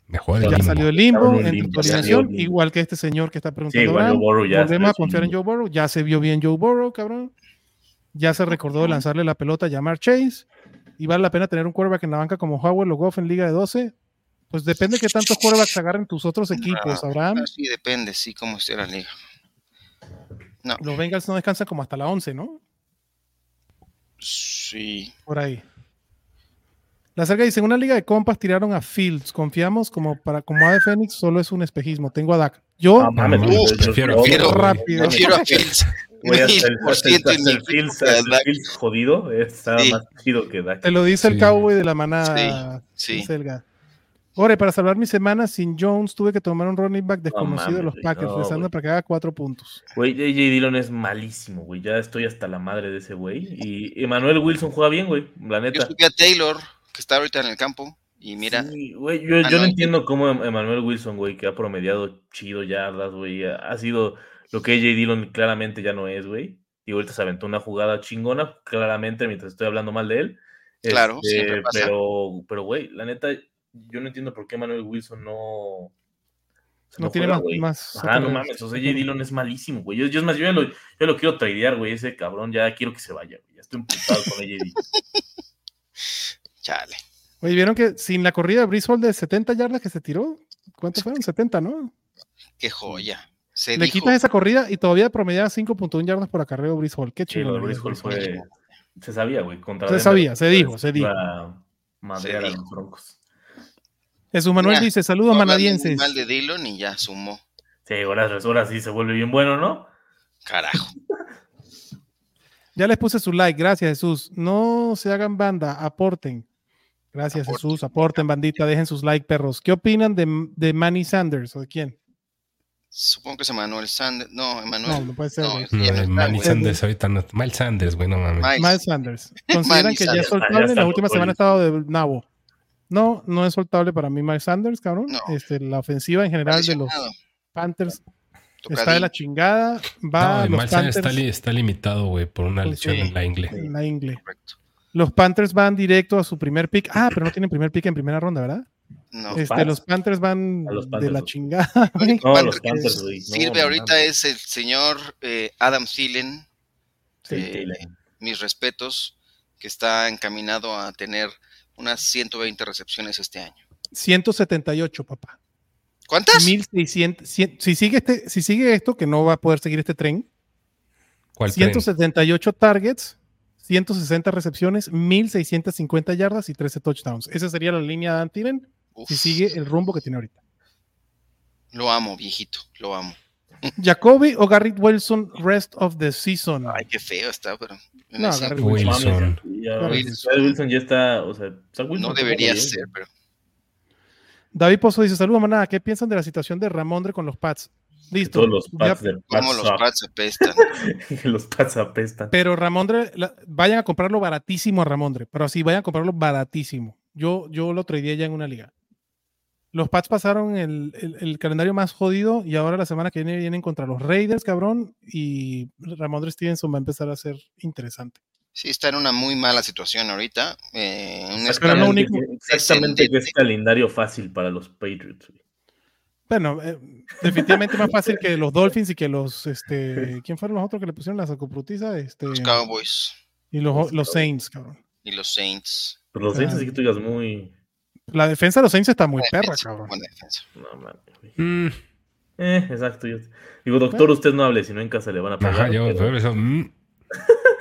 Speaker 5: Mejor el
Speaker 2: Ya
Speaker 5: limbo.
Speaker 2: salió el limbo
Speaker 4: en limbo, limbo.
Speaker 2: igual que este señor que está
Speaker 4: Sí,
Speaker 2: preguntando.
Speaker 4: igual
Speaker 2: Abraham.
Speaker 4: Joe Burrow ya
Speaker 2: Volvemos a confiar en Joe Burrow. Ya se vio bien Joe Burrow, cabrón. Ya se recordó de lanzarle la pelota a Jamar Chase. Y vale la pena tener un quarterback en la banca como Howard o Goff en Liga de 12. Pues depende de qué tantos quarterbacks agarren tus otros equipos, Abraham.
Speaker 3: Ah, sí, depende, sí, cómo esté la liga. No,
Speaker 2: Los Bengals no descansan como hasta la 11, ¿no?
Speaker 3: sí.
Speaker 2: Por ahí. La cerca dice, en una liga de compas tiraron a Fields. Confiamos como para como A de Fénix, solo es un espejismo. Tengo a Dak. Yo,
Speaker 4: Ah, mames, yo-
Speaker 5: prefiero-
Speaker 3: prefiero-
Speaker 2: rápido.
Speaker 3: Prefiero a Fields. Mil por
Speaker 4: hasta el- el Fields. Fields jodido está
Speaker 3: Sí.
Speaker 4: más chido que Dak.
Speaker 2: te lo dice el
Speaker 5: Sí.
Speaker 2: cowboy de la manada.
Speaker 3: Sí.
Speaker 2: Selga. Ore, para salvar mi semana sin Jones, tuve que tomar un running back desconocido de
Speaker 4: mames,
Speaker 2: los Packers, rezando para que haga cuatro puntos.
Speaker 4: Güey, AJ Dillon es malísimo, güey. Ya estoy hasta la madre de ese güey. Y Emmanuel Wilson juega bien, güey. La
Speaker 3: Yo
Speaker 4: neta.
Speaker 3: subí a Taylor, que está ahorita en el campo, y mira,
Speaker 4: Sí, güey, yo, yo
Speaker 3: no,
Speaker 4: entiendo cómo Em- Emmanuel Wilson, güey, que ha promediado chido yardas, güey, ha ha sido lo que AJ Dillon claramente ya no es, güey. Y ahorita se aventó una jugada chingona, claramente, mientras estoy hablando mal de él.
Speaker 3: Claro,
Speaker 4: Este,
Speaker 3: siempre pasa.
Speaker 4: Pero, pero, güey, la neta, yo no entiendo por qué Emmanuel Wilson no.
Speaker 2: No tiene
Speaker 4: juega,
Speaker 2: más-
Speaker 4: güey.
Speaker 2: más
Speaker 4: Ajá, no mames, o sea, AJ Dillon es malísimo, güey. Yo, yo es más, yo ya lo, yo lo quiero tradear, güey, ese cabrón, ya quiero que se vaya, güey. Ya estoy emputado con AJ Dillon.
Speaker 3: chale.
Speaker 2: Oye, ¿vieron que sin la corrida de de 70 yardas que se tiró? ¿Cuántos fueron? 70, ¿no?
Speaker 3: Qué joya. Se
Speaker 2: Le
Speaker 3: dijo,
Speaker 2: quitas esa corrida y todavía promediaba 5.1 yardas por acarreo Hall. Qué
Speaker 4: Sí,
Speaker 2: chido.
Speaker 4: Hall fue. Se sabía, güey. Contra
Speaker 2: Se sabía, se
Speaker 4: pues,
Speaker 2: dijo, se dijo.
Speaker 4: iba a los broncos.
Speaker 2: Jesús Manuel
Speaker 3: Mira,
Speaker 2: dice, saludos manadienses.
Speaker 3: mal de Dillon y ya sumó.
Speaker 4: Sí, ahora, ahora sí se vuelve bien bueno, ¿no?
Speaker 3: Carajo.
Speaker 2: Ya les puse su like, gracias Jesús. No se hagan banda, aporten. Gracias
Speaker 3: Aporten.
Speaker 2: Jesús, aporten bandita, dejen sus like perros. ¿Qué opinan de, de Manny Sanders o de quién?
Speaker 3: Supongo que es Emanuel Sanders. No,
Speaker 2: No,
Speaker 3: Emanuel.
Speaker 2: no puede ser.
Speaker 3: No,
Speaker 5: No,
Speaker 3: no está,
Speaker 5: Manny
Speaker 3: güey.
Speaker 5: Sanders ahorita no. Miles Sanders, güey, no mames.
Speaker 3: Miles.
Speaker 2: Miles Sanders. Consideran
Speaker 3: Manny
Speaker 2: que ya es
Speaker 4: ya
Speaker 2: En la última semana ha estado de nabo. No, no es soltable para mí Miles Sanders, cabrón.
Speaker 3: No.
Speaker 2: Este, la ofensiva en general de los Panthers está de la chingada. Va
Speaker 5: No,
Speaker 2: los
Speaker 5: Miles Sanders está,
Speaker 2: Panthers
Speaker 5: li- está limitado, güey, por una
Speaker 2: Pues
Speaker 5: lesión
Speaker 3: sí.
Speaker 5: en la ingle.
Speaker 2: en la ingle.
Speaker 3: Correcto.
Speaker 2: Los Panthers van directo a su primer pick. Ah, pero no tienen primer pick en primera ronda, ¿verdad?
Speaker 3: No.
Speaker 2: Este, los Panthers van de la chingada.
Speaker 4: No,
Speaker 3: Panther
Speaker 4: los Panthers,
Speaker 3: Sirve
Speaker 4: no
Speaker 3: ahorita es el señor eh, Adam Thielen.
Speaker 4: Sí,
Speaker 3: eh,
Speaker 4: Thielen.
Speaker 3: mis respetos, que está encaminado a tener unas 120 recepciones este año.
Speaker 2: 178, papá.
Speaker 3: ¿Cuántas?
Speaker 2: 1600. cien- si, sigue este, si sigue esto, que no va a poder seguir este tren,
Speaker 5: ¿Cuál tren?
Speaker 2: 178 targets, 160 recepciones, 1650 yardas y 13 touchdowns. Esa sería la línea de Antiven
Speaker 3: Uf,
Speaker 2: si sigue el rumbo que tiene ahorita.
Speaker 3: Lo amo, viejito, lo amo.
Speaker 2: Jacoby o Garrett Wilson, rest of the season.
Speaker 3: Ay, qué feo está, pero
Speaker 2: No, Garrett
Speaker 5: Wilson.
Speaker 4: Ya-
Speaker 3: Wilson.
Speaker 4: ya Wilson ya está, o sea, Zach Wilson
Speaker 3: no debería
Speaker 4: bien.
Speaker 3: ser, pero
Speaker 2: David Pozo dice: Saludos, manada. ¿Qué piensan de la situación de Ramondre con los Pats? Listo.
Speaker 4: Todos los
Speaker 2: Ya-
Speaker 4: Pats del Pats
Speaker 3: como los. Pats apestan.
Speaker 4: los Pats apestan.
Speaker 2: Pero Ramondre, la- vayan a comprarlo baratísimo a Ramondre, pero así vayan a comprarlo baratísimo. Yo, yo lo traería ya en una liga. Los Pats pasaron el, el- el calendario más jodido y ahora la semana que viene vienen contra los Raiders, cabrón, y Ramondre Stevenson va a empezar a ser interesante.
Speaker 3: Sí, está en una muy mala situación ahorita. eh, un
Speaker 4: que- exactamente que es calendario fácil para los Patriots.
Speaker 2: Bueno, eh, definitivamente más fácil que los Dolphins y que los, este, ¿quién fueron los otros que le pusieron la sacoputiza? Este,
Speaker 3: Los Cowboys
Speaker 2: y los, los Saints, cabrón.
Speaker 3: y los Saints.
Speaker 4: Pero los Saints así que tú digas muy.
Speaker 2: La defensa de los Saints está muy
Speaker 3: Buena
Speaker 2: perra,
Speaker 3: defensa,
Speaker 2: cabrón.
Speaker 3: buena defensa.
Speaker 4: No mames.
Speaker 5: Mm,
Speaker 4: Eh, exacto. yo- Digo, doctor, usted no hable, si no en casa le van a pagar.
Speaker 5: ajá, yo,
Speaker 4: pero-
Speaker 5: pero eso, mm.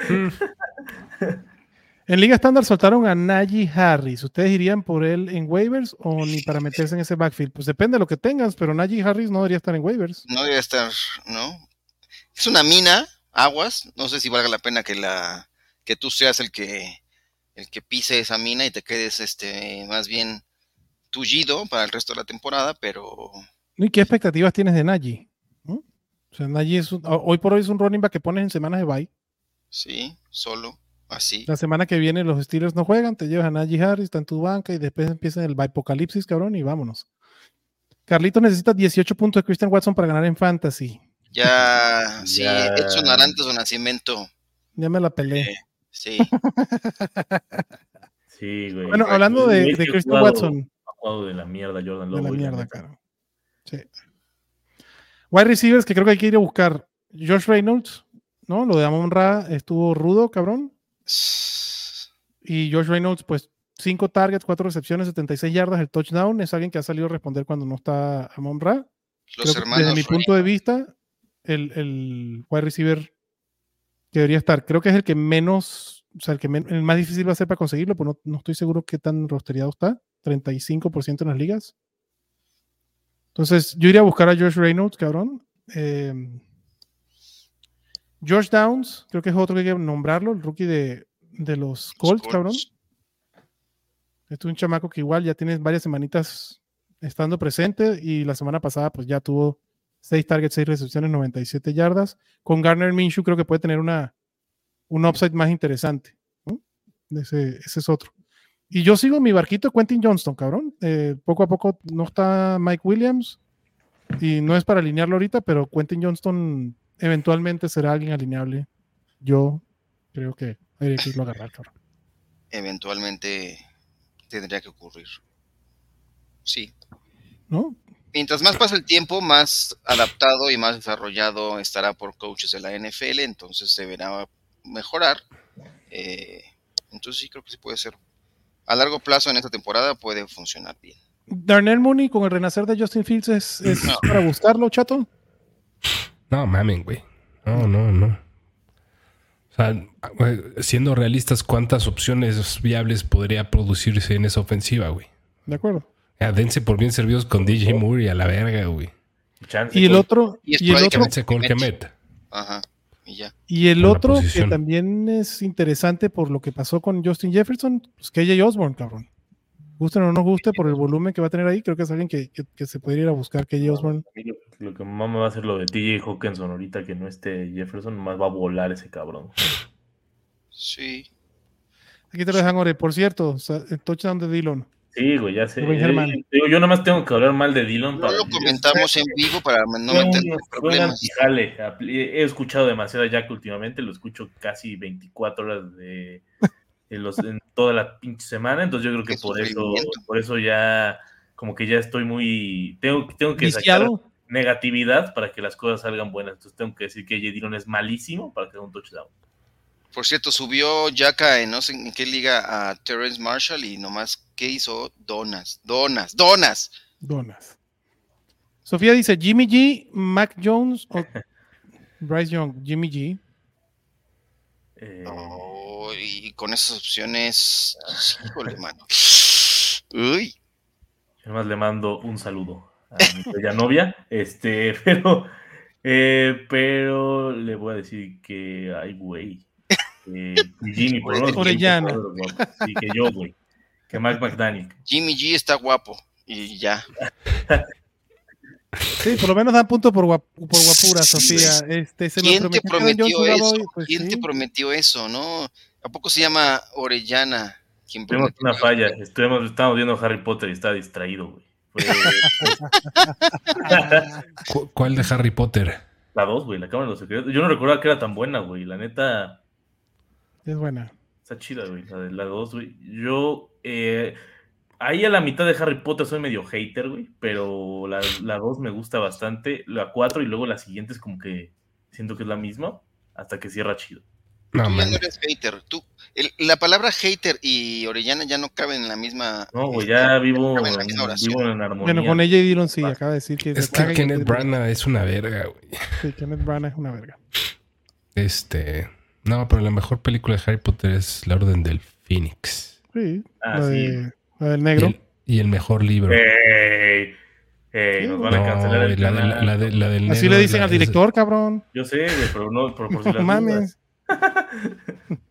Speaker 5: Mm.
Speaker 2: En Liga Estándar soltaron a Najee Harris. ¿Ustedes irían por él en waivers o ni para meterse en ese backfield? Pues depende de lo que tengas, pero Najee Harris no debería estar en waivers.
Speaker 3: No debe estar, ¿no? Es una mina, aguas. No sé si valga la pena que la que tú seas el que el que pise esa mina y te quedes este más bien tullido para el resto de la temporada, pero
Speaker 2: ¿Y qué expectativas tienes de Najee? ¿No? O sea, Najee es un- hoy por hoy es un running back que pones en semanas de bye.
Speaker 3: sí, solo así.
Speaker 2: La semana que viene los Steelers no juegan, te llevas a Najee Harris, está en tu banca y después empieza el apocalipsis, cabrón, y vámonos. Carlitos necesita 18 puntos de Christian Watson para ganar en Fantasy.
Speaker 3: Ya, sí,
Speaker 4: Ya.
Speaker 3: Edson Arantes o Nacimiento,
Speaker 2: Ya me la peleé.
Speaker 3: Eh, sí.
Speaker 4: Sí, güey.
Speaker 2: Bueno, hablando de, de Christian
Speaker 4: jugado-
Speaker 2: Watson,
Speaker 4: jugado de la mierda, Jordan
Speaker 2: de
Speaker 4: Love.
Speaker 2: la mierda, cara. Sí. Wide receivers que creo que hay que ir a buscar. Josh Reynolds, ¿no? Lo de Amon Ra estuvo rudo, cabrón. Y Josh Reynolds, pues, 5 targets, 4 recepciones, 76 yardas, el touchdown. Es alguien que ha salido a responder cuando no está Amon Ra.
Speaker 3: Los hermanos
Speaker 2: desde mi punto de vista, el, el wide receiver que debería estar, creo que es el que menos, o sea, el que el más difícil va a ser para conseguirlo, pues no, no estoy seguro qué tan rosteriado está. 35% en las ligas. Entonces, yo iría a buscar a Josh Reynolds, cabrón. Eh, Josh Downs, creo que es otro que hay que nombrarlo, el rookie de, de los Colts,
Speaker 3: Colts.
Speaker 2: cabrón. Este es un chamaco que igual ya tiene varias semanitas estando presente y la semana pasada pues ya tuvo 6 targets, 6 recepciones, 97 yardas. Con Garner Minshew creo que puede tener una, un upside más interesante. ¿no? Ese, ese es otro. Y yo sigo mi barquito Quentin Johnston, cabrón. Eh, poco a poco no está Mike Williams y no es para alinearlo ahorita, pero Quentin Johnston eventualmente será alguien alineable. Yo creo que habría que irlo a agarrar, cabrón.
Speaker 3: eventualmente tendría que ocurrir. Sí.
Speaker 2: ¿No?
Speaker 3: Mientras más pasa el tiempo, más adaptado y más desarrollado estará por coaches de la NFL, entonces se verá mejorar. Eh, entonces sí creo que sí puede ser a largo plazo en esta temporada puede funcionar bien.
Speaker 2: Darnell Mooney con el renacer de Justin Fields es, es
Speaker 3: No.
Speaker 2: para buscarlo, chato.
Speaker 5: No, mamen, güey. No, no, no. O sea, siendo realistas, ¿cuántas opciones viables podría producirse en esa ofensiva, güey?
Speaker 2: De acuerdo.
Speaker 5: Ya, dense por bien servidos con DJ Moore y a la verga, güey.
Speaker 4: Chance
Speaker 2: Y el
Speaker 4: con-
Speaker 2: otro,
Speaker 3: Y
Speaker 2: y el otro,
Speaker 5: con Kemet.
Speaker 3: Ajá, y ya.
Speaker 2: y el otro que también es interesante por lo que pasó con Justin Jefferson, pues KJ Osborne, cabrón. Gusten o no guste por el volumen que va a tener ahí, creo que es alguien que, que- que se podría ir a buscar KJ Osborne.
Speaker 4: Lo, lo que más me va a hacer lo de TJ Hawkinson ahorita que no esté Jefferson, más va a volar ese cabrón.
Speaker 3: Sí.
Speaker 2: Aquí te lo dejan, Ore. Por cierto, el touchdown de Dillon.
Speaker 4: Sí, güey, ya sé. Yo nada más tengo que hablar mal de Dillon
Speaker 3: No
Speaker 4: para.
Speaker 3: lo comentamos en vivo para no meter problemas.
Speaker 4: Apli- He escuchado demasiado a Jack últimamente, lo escucho casi 24 horas de, de los, en toda la pinche semana, entonces yo creo que por eso, por eso ya como que ya estoy muy tengo, tengo que sacar
Speaker 2: Viciado.
Speaker 4: negatividad para que las cosas salgan buenas. Entonces tengo que decir que J. Dillon es malísimo para que haga un touchdown.
Speaker 3: Por cierto, subió Yaka en no sé en qué liga a Terrence Marshall y nomás, ¿qué hizo? Donas, donas, donas.
Speaker 2: Donas. Sofía dice Jimmy G, Mac Jones o Bryce Young. Jimmy G.
Speaker 4: Eh,
Speaker 3: Oh, y con esas opciones, híjole, mano. Uy,
Speaker 4: Además le mando un saludo a mi bella novia, este, pero, eh, pero le voy a decir que, ay, güey, que Jimmy, por lo menos,
Speaker 2: Orellana.
Speaker 4: Sí, que yo, güey, que Mac McDaniel.
Speaker 3: Jimmy G está guapo y ya.
Speaker 2: Sí, por lo menos dan punto por, guap- por guapura, Sofía. Este, se
Speaker 3: ¿Quién te
Speaker 2: prometió
Speaker 3: eso?
Speaker 2: hoy, pues
Speaker 3: ¿Quién te prometió eso? No, ¿a poco se llama Orellana? ¿Quién
Speaker 4: Tuvimos
Speaker 3: prometió
Speaker 4: una falla, estuvimos, estábamos viendo Harry Potter y estaba distraído, güey. Fue
Speaker 5: ¿Cu- ¿Cuál de Harry Potter?
Speaker 4: la 2, güey, la Cámara de los Secretos. Yo no recordaba que era tan buena, güey, la neta...
Speaker 2: Es buena.
Speaker 4: Está chida, güey, la de la 2, güey. Yo, eh, ahí a la mitad de Harry Potter soy medio hater, güey, pero la, la 2 me gusta bastante. La 4 y luego la siguiente es como que siento que es la misma hasta que cierra chido.
Speaker 5: No,
Speaker 3: Tú ya no eres hater. Tú, el- la palabra hater y Orellana ya no caben en la misma.
Speaker 4: No, güey, ya vivo,
Speaker 3: en la misma oración.
Speaker 4: vivo en armonía.
Speaker 2: Bueno, con ella y Dillon sí, acaba de decir que
Speaker 5: Es que Kenneth Branagh es una verga, güey.
Speaker 2: Sí, Kenneth Branagh es una verga.
Speaker 5: Este. No, pero la mejor película de Harry Potter es La Orden del Phoenix.
Speaker 2: Sí,
Speaker 4: Ah,
Speaker 2: la,
Speaker 4: sí.
Speaker 2: de- la del
Speaker 5: Y
Speaker 2: negro.
Speaker 5: el, y el mejor libro.
Speaker 4: Ey, ey, nos van a
Speaker 5: No,
Speaker 4: cancelar el
Speaker 5: la,
Speaker 4: canal.
Speaker 5: la de- la del
Speaker 2: Así
Speaker 5: negro,
Speaker 2: le dicen
Speaker 5: la-
Speaker 2: al
Speaker 5: es-
Speaker 2: director, cabrón.
Speaker 4: Yo sé, pero no, por, por si
Speaker 2: No
Speaker 4: las
Speaker 2: mames.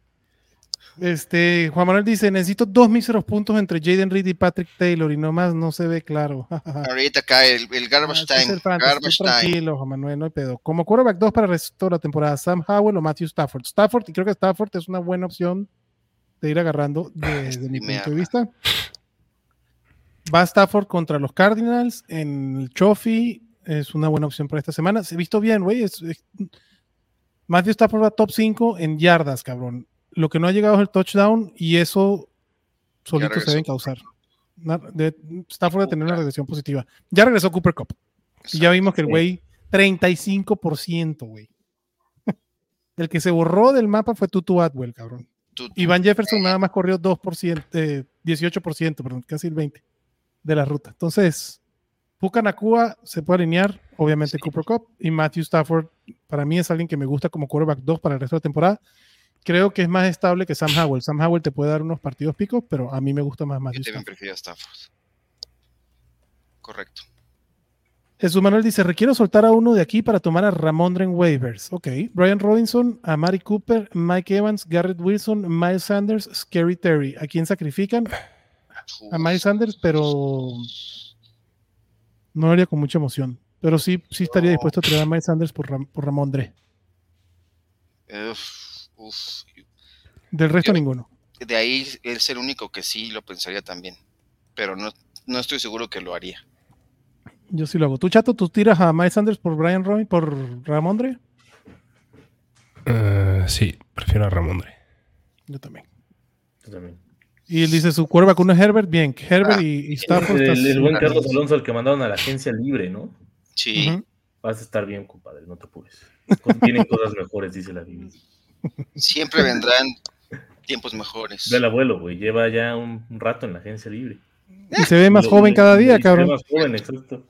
Speaker 2: Este, Juan Manuel dice, necesito dos míseros puntos entre Jaden Reed y Patrick Taylor y nomás no se ve claro.
Speaker 3: Ahorita cae el, el garbage
Speaker 2: Ah,
Speaker 3: time. Garbage time.
Speaker 2: tranquilo, Juan Manuel, no hay pedo. Como quarterback 2 para el resto de la temporada, Sam Howell o Matthew Stafford. Stafford, y creo que Stafford es una buena opción de ir agarrando desde mi
Speaker 3: me
Speaker 2: punto de vista. Va Stafford contra los Cardinals en el Trophy. Es una buena opción para esta semana. Se ha visto bien, güey. es- es- Matthew Stafford va top 5 en yardas, cabrón. Lo que no ha llegado es el touchdown y eso solito se debe causar. De- Stafford de tener una regresión positiva. Ya regresó Cooper Cup. Y ya vimos que el güey, 35%, güey. El que se borró del mapa fue Tutu Atwell, cabrón. Iván Jefferson nada más corrió 2%, eh, 18%, perdón, casi el 20% de la ruta. Entonces, Puka Nakua se puede alinear, obviamente Cooper Cup, y Matthew Stafford, para mí es alguien que me gusta como quarterback 2 para el resto de la temporada. Creo que es más estable que Sam Howell. Sam Howell te puede dar unos partidos picos, pero a mí me gusta más Matthew Stafford.
Speaker 3: prefiero Stafford. Correcto.
Speaker 2: Jesús Manuel dice, requiero soltar a uno de aquí para tomar a Ramondre en waivers. Ok. Brian Robinson, a Mari Cooper, Mike Evans, Garrett Wilson, Miles Sanders, Scary Terry. ¿A quién sacrifican? A Miles Sanders, pero no lo haría con mucha emoción. Pero sí, sí estaría dispuesto a traer a Miles Sanders por, Ram- por Ramondre.
Speaker 3: Uf, uf.
Speaker 2: Del resto,
Speaker 3: Yo-
Speaker 2: ninguno.
Speaker 3: De ahí es el único que sí lo pensaría también. Pero no, no estoy seguro que lo haría.
Speaker 2: Yo sí lo hago. ¿Tú, Chato, tú tiras a Miles Sanders por Brian Robin, por Ramondre?
Speaker 5: Eh, sí, prefiero a Ramondre.
Speaker 2: Yo también.
Speaker 4: Yo también.
Speaker 2: Y él dice su quarterback uno es Herbert. Bien, Herbert
Speaker 3: Ah,
Speaker 2: y, y Stafford.
Speaker 4: el, el buen Carlos Alonso al que mandaron a la agencia libre, ¿no?
Speaker 3: Sí.
Speaker 4: Vas a estar bien, compadre, no te apures. Con- Tienen cosas mejores, dice la Biblia.
Speaker 3: Siempre vendrán tiempos mejores.
Speaker 4: Ve al abuelo, güey. Lleva ya un rato en la agencia libre.
Speaker 2: Y se ve más
Speaker 4: Lo-
Speaker 2: joven cada día,
Speaker 4: y se ve
Speaker 2: cabrón.
Speaker 4: más joven, exacto.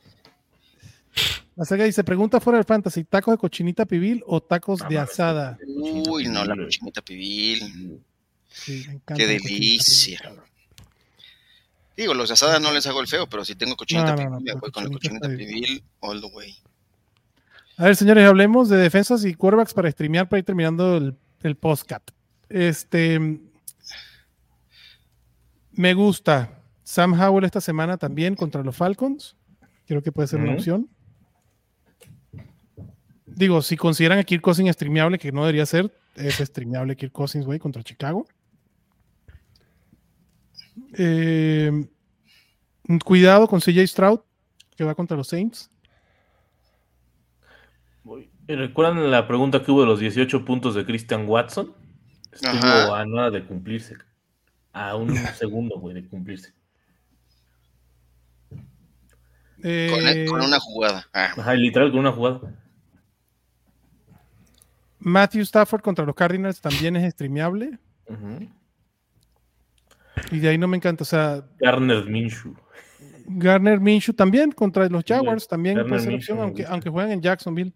Speaker 2: Hasta que se pregunta fuera del fantasy, ¿tacos de cochinita pibil o tacos de asada?
Speaker 3: Uy, no, la cochinita pibil.
Speaker 2: Sí, me encanta
Speaker 3: Qué delicia.
Speaker 2: pibil, cabrón.
Speaker 3: Digo, los de asada no les hago el feo, pero si tengo cochinita
Speaker 2: No, no,
Speaker 3: pibil,
Speaker 2: no,
Speaker 3: voy con la
Speaker 2: cochinita
Speaker 3: pibil all the way.
Speaker 2: A ver, señores, hablemos de defensas y quarterbacks para streamear para ir terminando el, el postcat. Este. Me gusta. Sam Howell esta semana también contra los Falcons. Creo que puede ser una opción. Digo, si consideran a Kirk Cousins streameable, que no debería ser, es streameable Kirk Cousins, güey, contra Chicago. Eh, cuidado con CJ Stroud, que va contra los Saints.
Speaker 4: ¿Y ¿Recuerdan la pregunta que hubo de los 18 puntos de Christian Watson? Estuvo
Speaker 3: Ajá.
Speaker 4: a nada de cumplirse. A un segundo, güey, de cumplirse.
Speaker 2: Eh,
Speaker 3: Con, con una jugada. Ah,
Speaker 4: Ajá, literal con una jugada.
Speaker 2: Matthew Stafford contra los Cardinals también es streameable. Y de ahí no me encanta. O sea,
Speaker 4: Garner Minshew.
Speaker 2: Garner Minshew también contra los Jaguars también
Speaker 4: Garner
Speaker 2: puede ser opción, aunque juegan en Jacksonville.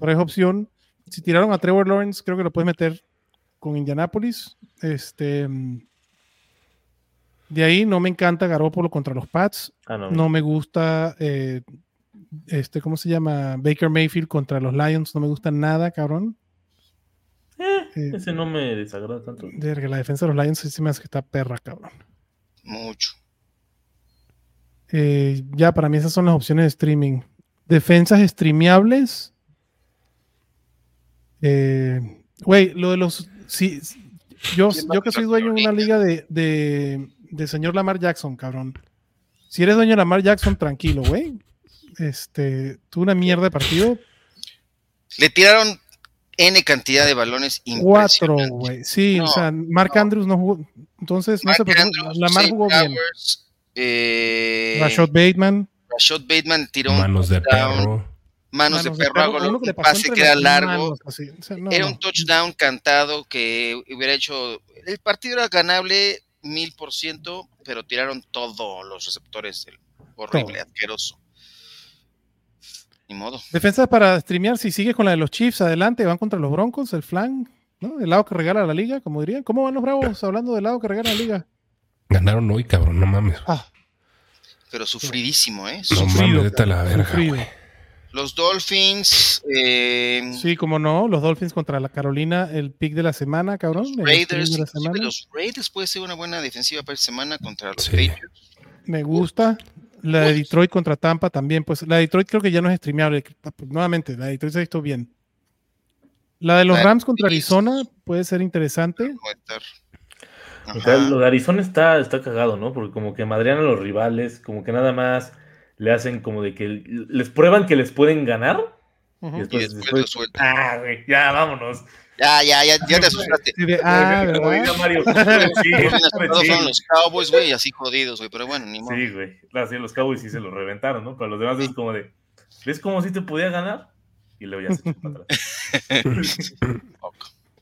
Speaker 2: Pero es opción. Si tiraron a Trevor Lawrence, creo que lo puedes meter con Indianapolis. Este, mm, de ahí no me encanta Garoppolo contra los Pats.
Speaker 4: Ah, no.
Speaker 2: No me gusta, eh, este, ¿cómo se llama? Baker Mayfield contra los Lions. No me gusta nada, cabrón. Eh,
Speaker 4: Ese no me desagrada tanto.
Speaker 2: la defensa de los Lions sí me hace que está perra, cabrón.
Speaker 3: mucho.
Speaker 2: Eh, ya, para mí esas son las opciones de streaming. Defensas streameables. Eh, Güey, lo de los. Sí, yo,
Speaker 3: ¿Quién va
Speaker 2: yo que soy dueño de una liga de, de, de señor Lamar Jackson, cabrón. Si eres dueño de Lamar Jackson, tranquilo, güey. Este, tuvo una mierda de partido.
Speaker 3: Le tiraron N cantidad de balones
Speaker 2: Cuatro, güey. Sí,
Speaker 3: No,
Speaker 2: o sea, Mark
Speaker 3: no.
Speaker 2: Andrews no jugó. Entonces, no
Speaker 3: Mark
Speaker 2: qué.
Speaker 3: Andrews,
Speaker 2: Lamar jugó bien.
Speaker 3: Eh,
Speaker 2: Rashad Bateman.
Speaker 3: Rashad Bateman tiró un
Speaker 5: Manos de
Speaker 3: touchdown, manos, de perro, hago lo-
Speaker 2: que
Speaker 3: pase
Speaker 2: entre
Speaker 3: que era
Speaker 2: las
Speaker 3: largo.
Speaker 2: manos, así. O sea, no,
Speaker 3: era
Speaker 2: no.
Speaker 3: un touchdown cantado que hubiera hecho. El partido era ganable mil por ciento, pero tiraron todos los receptores. horrible,
Speaker 2: Todo.
Speaker 3: asqueroso. Ni modo.
Speaker 2: Defensas para streamear, si sigues con la de los Chiefs, adelante, van contra los Broncos, el flan, ¿no? El lado que regala la liga, como dirían. ¿Cómo van los Bravos hablando del lado que regala la liga?
Speaker 5: Ganaron hoy, cabrón, no mames.
Speaker 2: Ah,
Speaker 3: Pero sufridísimo, ¿eh?
Speaker 5: No
Speaker 2: Sufrido,
Speaker 5: mames, la verga, güey.
Speaker 3: Los Dolphins, eh,
Speaker 2: Sí, como no, los Dolphins contra la Carolina, el pick de la semana, cabrón.
Speaker 3: los Raiders.
Speaker 2: de la semana.
Speaker 3: Los Raiders puede ser una buena defensiva para esta semana contra los
Speaker 5: Sí.
Speaker 3: Patriots.
Speaker 2: Me gusta. La de Detroit contra Tampa también, pues la de Detroit creo que ya no es streameable. Nuevamente, la de Detroit se ha visto bien. La de los
Speaker 3: La de
Speaker 2: Rams contra. Arizona puede ser interesante.
Speaker 4: O sea, lo de Arizona está, está cagado, ¿no? Porque como que madrean a los rivales, como que nada más le hacen como de que les prueban que les pueden ganar. Y
Speaker 3: Y
Speaker 4: después,
Speaker 3: después
Speaker 4: después-
Speaker 3: lo sueltan.
Speaker 4: ah, güey, ya vámonos.
Speaker 3: Ya, ya, ya, ya te asustaste.
Speaker 2: Sí, ah,
Speaker 4: Como diga Mario. Sí, sí.
Speaker 3: fueron los Cowboys, güey, así jodidos, güey, pero bueno, ni modo.
Speaker 4: Sí, güey. Así los Cowboys sí se los reventaron, ¿no? Pero los demás es como de, ¿ves cómo sí te podía ganar? Y luego ya se echó para atrás.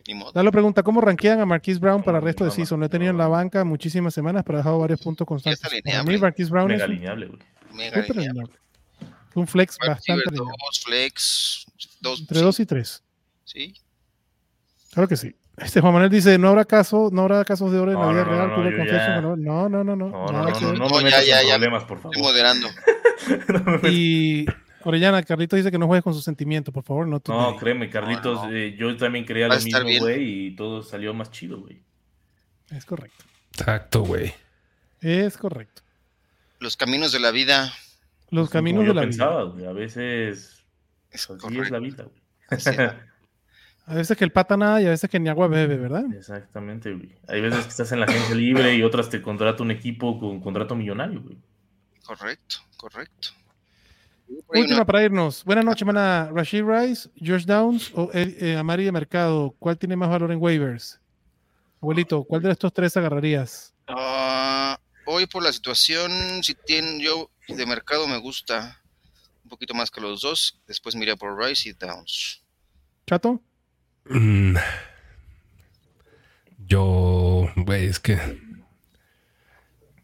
Speaker 3: Ni modo.
Speaker 2: Dalo pregunta, ¿cómo rankean a Marquise Brown para el
Speaker 4: No,
Speaker 2: resto de
Speaker 4: no,
Speaker 2: season?
Speaker 4: no,
Speaker 2: Lo he tenido en la banca muchísimas semanas, pero ha dejado varios puntos constantes. Para mí, Marquise Brown es
Speaker 4: güey.
Speaker 3: Mega
Speaker 2: un flex
Speaker 3: Wide
Speaker 2: bastante
Speaker 3: dos flex, dos.
Speaker 2: Entre
Speaker 3: sí,
Speaker 2: 2 y 3.
Speaker 3: Sí,
Speaker 2: Claro que sí. Este Juan Manuel dice, no habrá caso, no habrá casos de oro en la
Speaker 4: No,
Speaker 2: vida
Speaker 4: no, no,
Speaker 2: real.
Speaker 4: no,
Speaker 2: no, no, no, no, no,
Speaker 4: No, no,
Speaker 2: nada
Speaker 4: no,
Speaker 2: que
Speaker 4: no,
Speaker 2: ver.
Speaker 4: no,
Speaker 3: No,
Speaker 4: me
Speaker 3: ya, ya,
Speaker 4: problemas, por favor.
Speaker 3: estoy moderando.
Speaker 4: No
Speaker 2: Y Orellana, Carlitos dice que no juegues con sus sentimientos, por favor, no tú.
Speaker 4: No, créeme, Carlitos,
Speaker 3: No, no.
Speaker 4: eh, yo también creía
Speaker 3: Va
Speaker 4: lo mismo, güey, y todo salió más chido, güey.
Speaker 2: Es correcto.
Speaker 5: Exacto, güey.
Speaker 2: Es correcto.
Speaker 3: Los caminos de la vida
Speaker 2: Los
Speaker 4: Como
Speaker 2: caminos
Speaker 4: yo
Speaker 2: de la
Speaker 4: pensaba,
Speaker 2: vida.
Speaker 4: güey, a veces
Speaker 3: es
Speaker 4: así es la vida.
Speaker 2: A veces que el pata nada y a veces que ni agua bebe, ¿verdad?
Speaker 4: Exactamente, güey. Hay veces que estás en la agencia libre y otras te contrata un equipo con contrato millonario, güey.
Speaker 3: Correcto, correcto.
Speaker 2: Última para irnos. Buenas noches, mana. Rashid Rice, Josh Downs o eh, eh, Amari de Mercado. ¿Cuál tiene más valor en waivers? Abuelito, ¿cuál de estos tres agarrarías?
Speaker 3: Ah, hoy por la situación, si tienen yo de mercado me gusta un poquito más que los dos. Después miré por Rice y Downs.
Speaker 2: ¿Chato?
Speaker 5: Mm. Yo güey, es que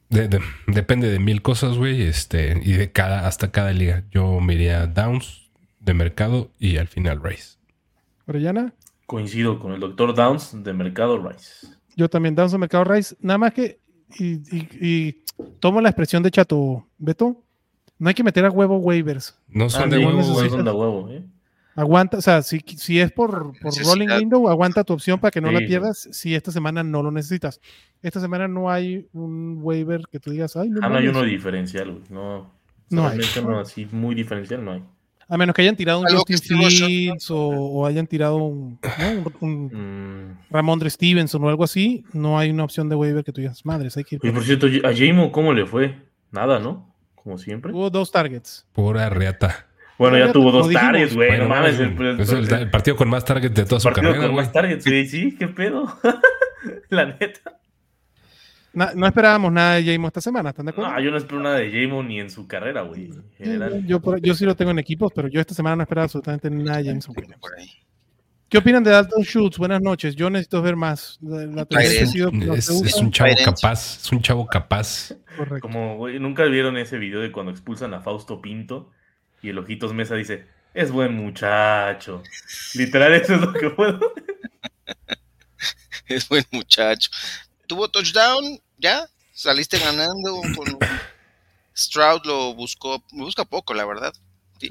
Speaker 5: de- de- depende de mil cosas, güey, este, y de cada, hasta cada liga. Yo me iría Downs de mercado y al final Rice.
Speaker 2: Orellana.
Speaker 4: Coincido con el doctor Downs de Mercado Rice.
Speaker 2: Yo también, Downs de Mercado Rice. Nada más que, y, y- y tomo la expresión de Chato, Beto, no hay que meter a huevo waivers.
Speaker 5: No son
Speaker 4: Ah,
Speaker 5: de
Speaker 2: huevo,
Speaker 4: son de huevo, ¿eh?
Speaker 2: Aguanta, o sea, si, si es por, por rolling window, aguanta tu opción para que no
Speaker 4: Sí,
Speaker 2: la pierdas si esta semana no lo necesitas. Esta semana no hay un waiver que tú digas, ay, no,
Speaker 4: Ah, no hay
Speaker 2: mames".
Speaker 4: uno diferencial, güey. No,
Speaker 2: No hay.
Speaker 4: realmente no, así muy diferencial no hay.
Speaker 2: A menos que hayan tirado un Justin Fields o, o hayan tirado un, ¿no? un, un
Speaker 4: Mm.
Speaker 2: Ramondre Stevenson o algo así, no hay una opción de waiver que tú digas, madres, hay que ir.
Speaker 4: Oye,
Speaker 2: por
Speaker 4: por cierto, a Jamo, ¿cómo le fue? Nada, ¿no? Como siempre.
Speaker 2: Hubo dos targets.
Speaker 5: Pura reata.
Speaker 4: Bueno, ya tuvo dos targets, güey.
Speaker 5: Bueno,
Speaker 4: no mames.
Speaker 5: es
Speaker 4: El,
Speaker 5: el- el partido con más targets de toda su
Speaker 4: partido
Speaker 5: carrera,
Speaker 4: con
Speaker 5: güey.
Speaker 4: más targets, güey. Sí, qué pedo. La neta.
Speaker 2: No esperábamos nada de Jamo esta semana, ¿están de acuerdo?
Speaker 4: No, yo no espero nada de Jamo ni en su carrera, güey. En general.
Speaker 2: yo, por- yo sí lo tengo en equipos, pero yo esta semana no esperaba absolutamente nada de Jameson Williams. ¿Qué opinan de Dalton Schultz? Buenas noches. Yo necesito ver más. La, tendencia ha sido no
Speaker 5: Es, es un chavo capaz, es un chavo capaz.
Speaker 2: Correcto.
Speaker 4: Como, güey, nunca vieron ese video de cuando expulsan a Fausto Pinto y el Ojitos Mesa dice, es buen muchacho. Literal, eso es lo que puedo.
Speaker 3: Es buen muchacho. Tuvo touchdown, ya. Saliste ganando. Con... Stroud lo buscó. Busca poco, la verdad.
Speaker 2: Sí.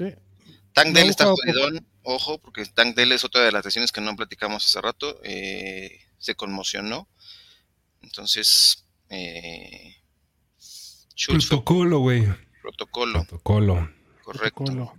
Speaker 3: Tank
Speaker 2: No
Speaker 3: Dell está jodidón. Ojo, porque Tank Dell es otra de las lesiones que no platicamos hace rato. eh, se conmocionó. Entonces. Eh,
Speaker 5: Protocolo, güey.
Speaker 3: protocolo.
Speaker 5: Protocolo.
Speaker 3: Correcto.
Speaker 2: Protocolo.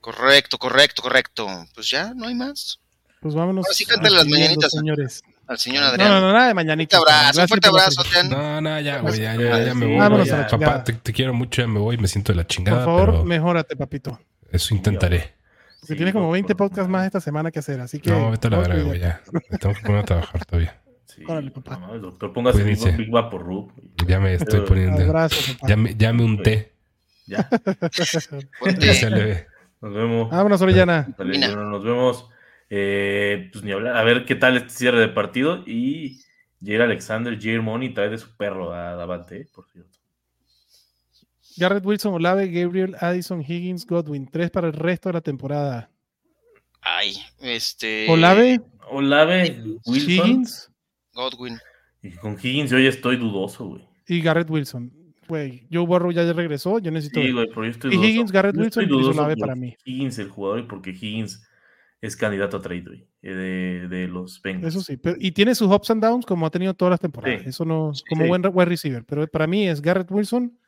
Speaker 3: Correcto, correcto, correcto. Pues ya, no hay más.
Speaker 2: Pues vámonos.
Speaker 3: Ahora sí cántale las mañanitas.
Speaker 2: señores.
Speaker 3: Al señor
Speaker 2: No,
Speaker 3: Adrián.
Speaker 2: no, no, nada de
Speaker 3: Un
Speaker 2: mañanitas.
Speaker 3: fuerte abrazo, un fuerte
Speaker 2: por
Speaker 3: abrazo. Adrián.
Speaker 5: No, no, ya, güey, ya, ya, ya me voy.
Speaker 2: Vámonos
Speaker 5: güey.
Speaker 2: a la chingada.
Speaker 5: Papá, te, te quiero mucho, ya me voy, me siento de la
Speaker 2: Por
Speaker 5: chingada,
Speaker 2: favor,
Speaker 5: pero
Speaker 2: mejórate, papito.
Speaker 5: eso intentaré.
Speaker 2: Porque tienes como 20 podcasts más esta semana que hacer, así que.
Speaker 5: No, vete a la verga, güey, ya. Me tengo que poner a trabajar todavía.
Speaker 4: Sí,
Speaker 2: Órale, papá.
Speaker 4: no, doctor, póngase
Speaker 5: Cuídense.
Speaker 4: Big, Vaporub.
Speaker 5: Ya me estoy
Speaker 4: Pero-
Speaker 5: poniendo.
Speaker 2: Abrazo, papá.
Speaker 5: Ya me, ya me unté.
Speaker 4: Ya,
Speaker 3: Ponte-
Speaker 5: Ya se le ve.
Speaker 4: nos vemos.
Speaker 2: Vámonos, Orellana.
Speaker 4: Nos vemos. Eh, pues ni hablar. A ver qué tal este cierre de partido. Y Jair Alexander, Jair Money trae de su perro a Davante, eh, por cierto.
Speaker 2: Garrett Wilson, Olave, Gabriel, Addison, Higgins, Godwin. Tres para el resto de la temporada.
Speaker 3: Ay, este.
Speaker 2: Olave,
Speaker 4: Olave, Wilson.
Speaker 2: Higgins
Speaker 3: Godwin.
Speaker 4: Y con Higgins yo ya estoy dudoso, güey.
Speaker 2: y Garrett Wilson. Güey, Joe Burrow ya regresó. Yo necesito.
Speaker 4: Sí, güey, pero yo estoy
Speaker 2: Y
Speaker 4: dudoso.
Speaker 2: Higgins, Garrett
Speaker 4: Yo
Speaker 2: Wilson,
Speaker 4: dudoso
Speaker 2: Olave para mí.
Speaker 4: Higgins, el jugador, y porque Higgins es candidato a trade, güey, eh, de, de los Bengals.
Speaker 2: Eso sí. pero- y tiene sus ups and downs como ha tenido todas las temporadas.
Speaker 4: Sí.
Speaker 2: Eso no.
Speaker 4: Sí,
Speaker 2: como
Speaker 4: sí.
Speaker 2: buen wide receiver. Pero para mí es Garrett Wilson,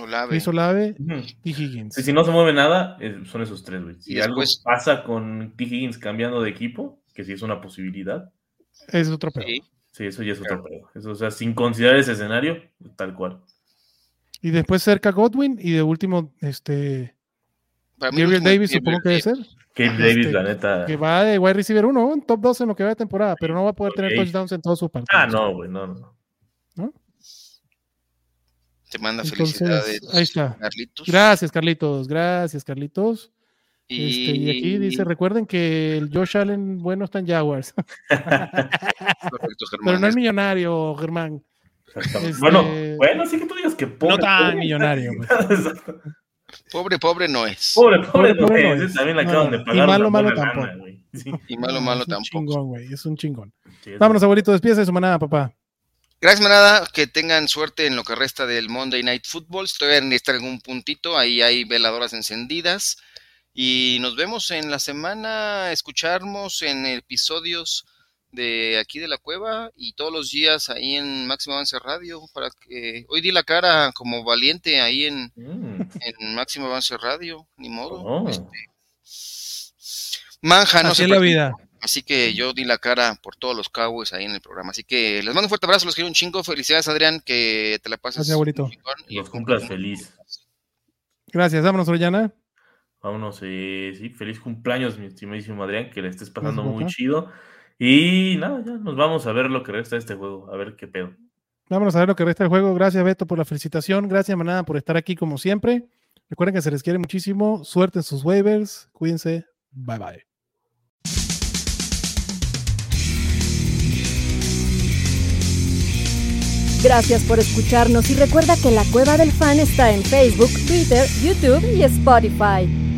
Speaker 3: Olave.
Speaker 2: Olave
Speaker 4: Ujú.
Speaker 2: y Higgins.
Speaker 4: Sí, si no se mueve nada, son esos tres, güey. Si
Speaker 3: Y
Speaker 4: algo
Speaker 3: después-
Speaker 4: pasa con T. Higgins cambiando de equipo, que sí es una posibilidad,
Speaker 2: es otro pedo.
Speaker 3: Sí.
Speaker 4: sí, eso ya es otro pedo. Eso, o sea, sin considerar ese escenario, tal cual.
Speaker 2: Y después cerca Godwin y de último, este. Gabriel Davis, supongo que debe ser.
Speaker 4: Kate
Speaker 2: Este,
Speaker 4: Davis, la neta.
Speaker 2: Que va de wide receiver 1, un top 12 en lo que va de temporada, pero no va a poder tener touchdowns en todos sus partidos.
Speaker 4: Ah, no, güey, no, no.
Speaker 3: Te manda
Speaker 2: Entonces,
Speaker 3: felicidades.
Speaker 2: ahí está.
Speaker 3: Carlitos.
Speaker 2: Gracias, Carlitos. Gracias, Carlitos.
Speaker 3: Y,
Speaker 2: Este, y aquí dice, recuerden que el Josh Allen bueno está en Jaguars,
Speaker 3: Correcto, Germán.
Speaker 2: pero no es millonario, Germán.
Speaker 4: Exactamente.
Speaker 2: Este-
Speaker 4: Bueno, bueno, sí que tú digas que pobre.
Speaker 2: No tan millonario. pues.
Speaker 3: Pobre, pobre no es.
Speaker 4: Pobre, pobre,
Speaker 2: Pobre, pobre
Speaker 4: no
Speaker 2: no
Speaker 4: es.
Speaker 2: es.
Speaker 4: También
Speaker 2: No,
Speaker 4: acaban
Speaker 2: no.
Speaker 4: de
Speaker 2: Y
Speaker 4: pagar.
Speaker 2: malo,
Speaker 4: una
Speaker 2: malo
Speaker 4: buena
Speaker 2: tampoco.
Speaker 4: lana. Sí,
Speaker 3: Y malo, malo
Speaker 2: es un
Speaker 3: tampoco.
Speaker 2: chingón, güey. Es un chingón.
Speaker 4: sí, es
Speaker 2: Vámonos, abuelito. Despídese de su manada, papá.
Speaker 3: Gracias, manada. Que tengan suerte en lo que resta del Monday Night Football. Si todavía necesitan algún puntito, ahí hay veladoras encendidas. Y nos vemos en la semana. Escuchamos en episodios de aquí de la cueva y todos los días ahí en Máximo Avance Radio. Para que hoy di la cara como valiente ahí en,
Speaker 4: Mm,
Speaker 3: en Máximo Avance Radio. Ni modo.
Speaker 4: oh.
Speaker 3: Manja, no
Speaker 2: Así es la vida.
Speaker 3: Así que yo di la cara por todos los Cowboys ahí en el programa. Así que les mando un fuerte abrazo, los quiero un chingo. Felicidades, Adrián, que te la pases.
Speaker 2: Gracias, abuelito.
Speaker 3: y
Speaker 4: Los cumplas feliz.
Speaker 2: Gracias. Vámonos, Orellana.
Speaker 4: Vámonos, eh, sí, feliz cumpleaños, mi estimadísimo Adrián, que le estés pasando
Speaker 2: Gracias,
Speaker 4: muy
Speaker 2: papá.
Speaker 4: chido. Y nada, ya nos vamos a ver lo que resta de este juego, a ver qué pedo.
Speaker 2: Vámonos a ver lo que resta del juego. Gracias, Beto, por la felicitación. Gracias, Manada, por estar aquí como siempre. Recuerden que se les quiere muchísimo. Suerte en sus waivers. Cuídense. Bye bye.
Speaker 1: Gracias por escucharnos y recuerda que la Cueva del Fan está en Facebook, Twitter, YouTube y Spotify.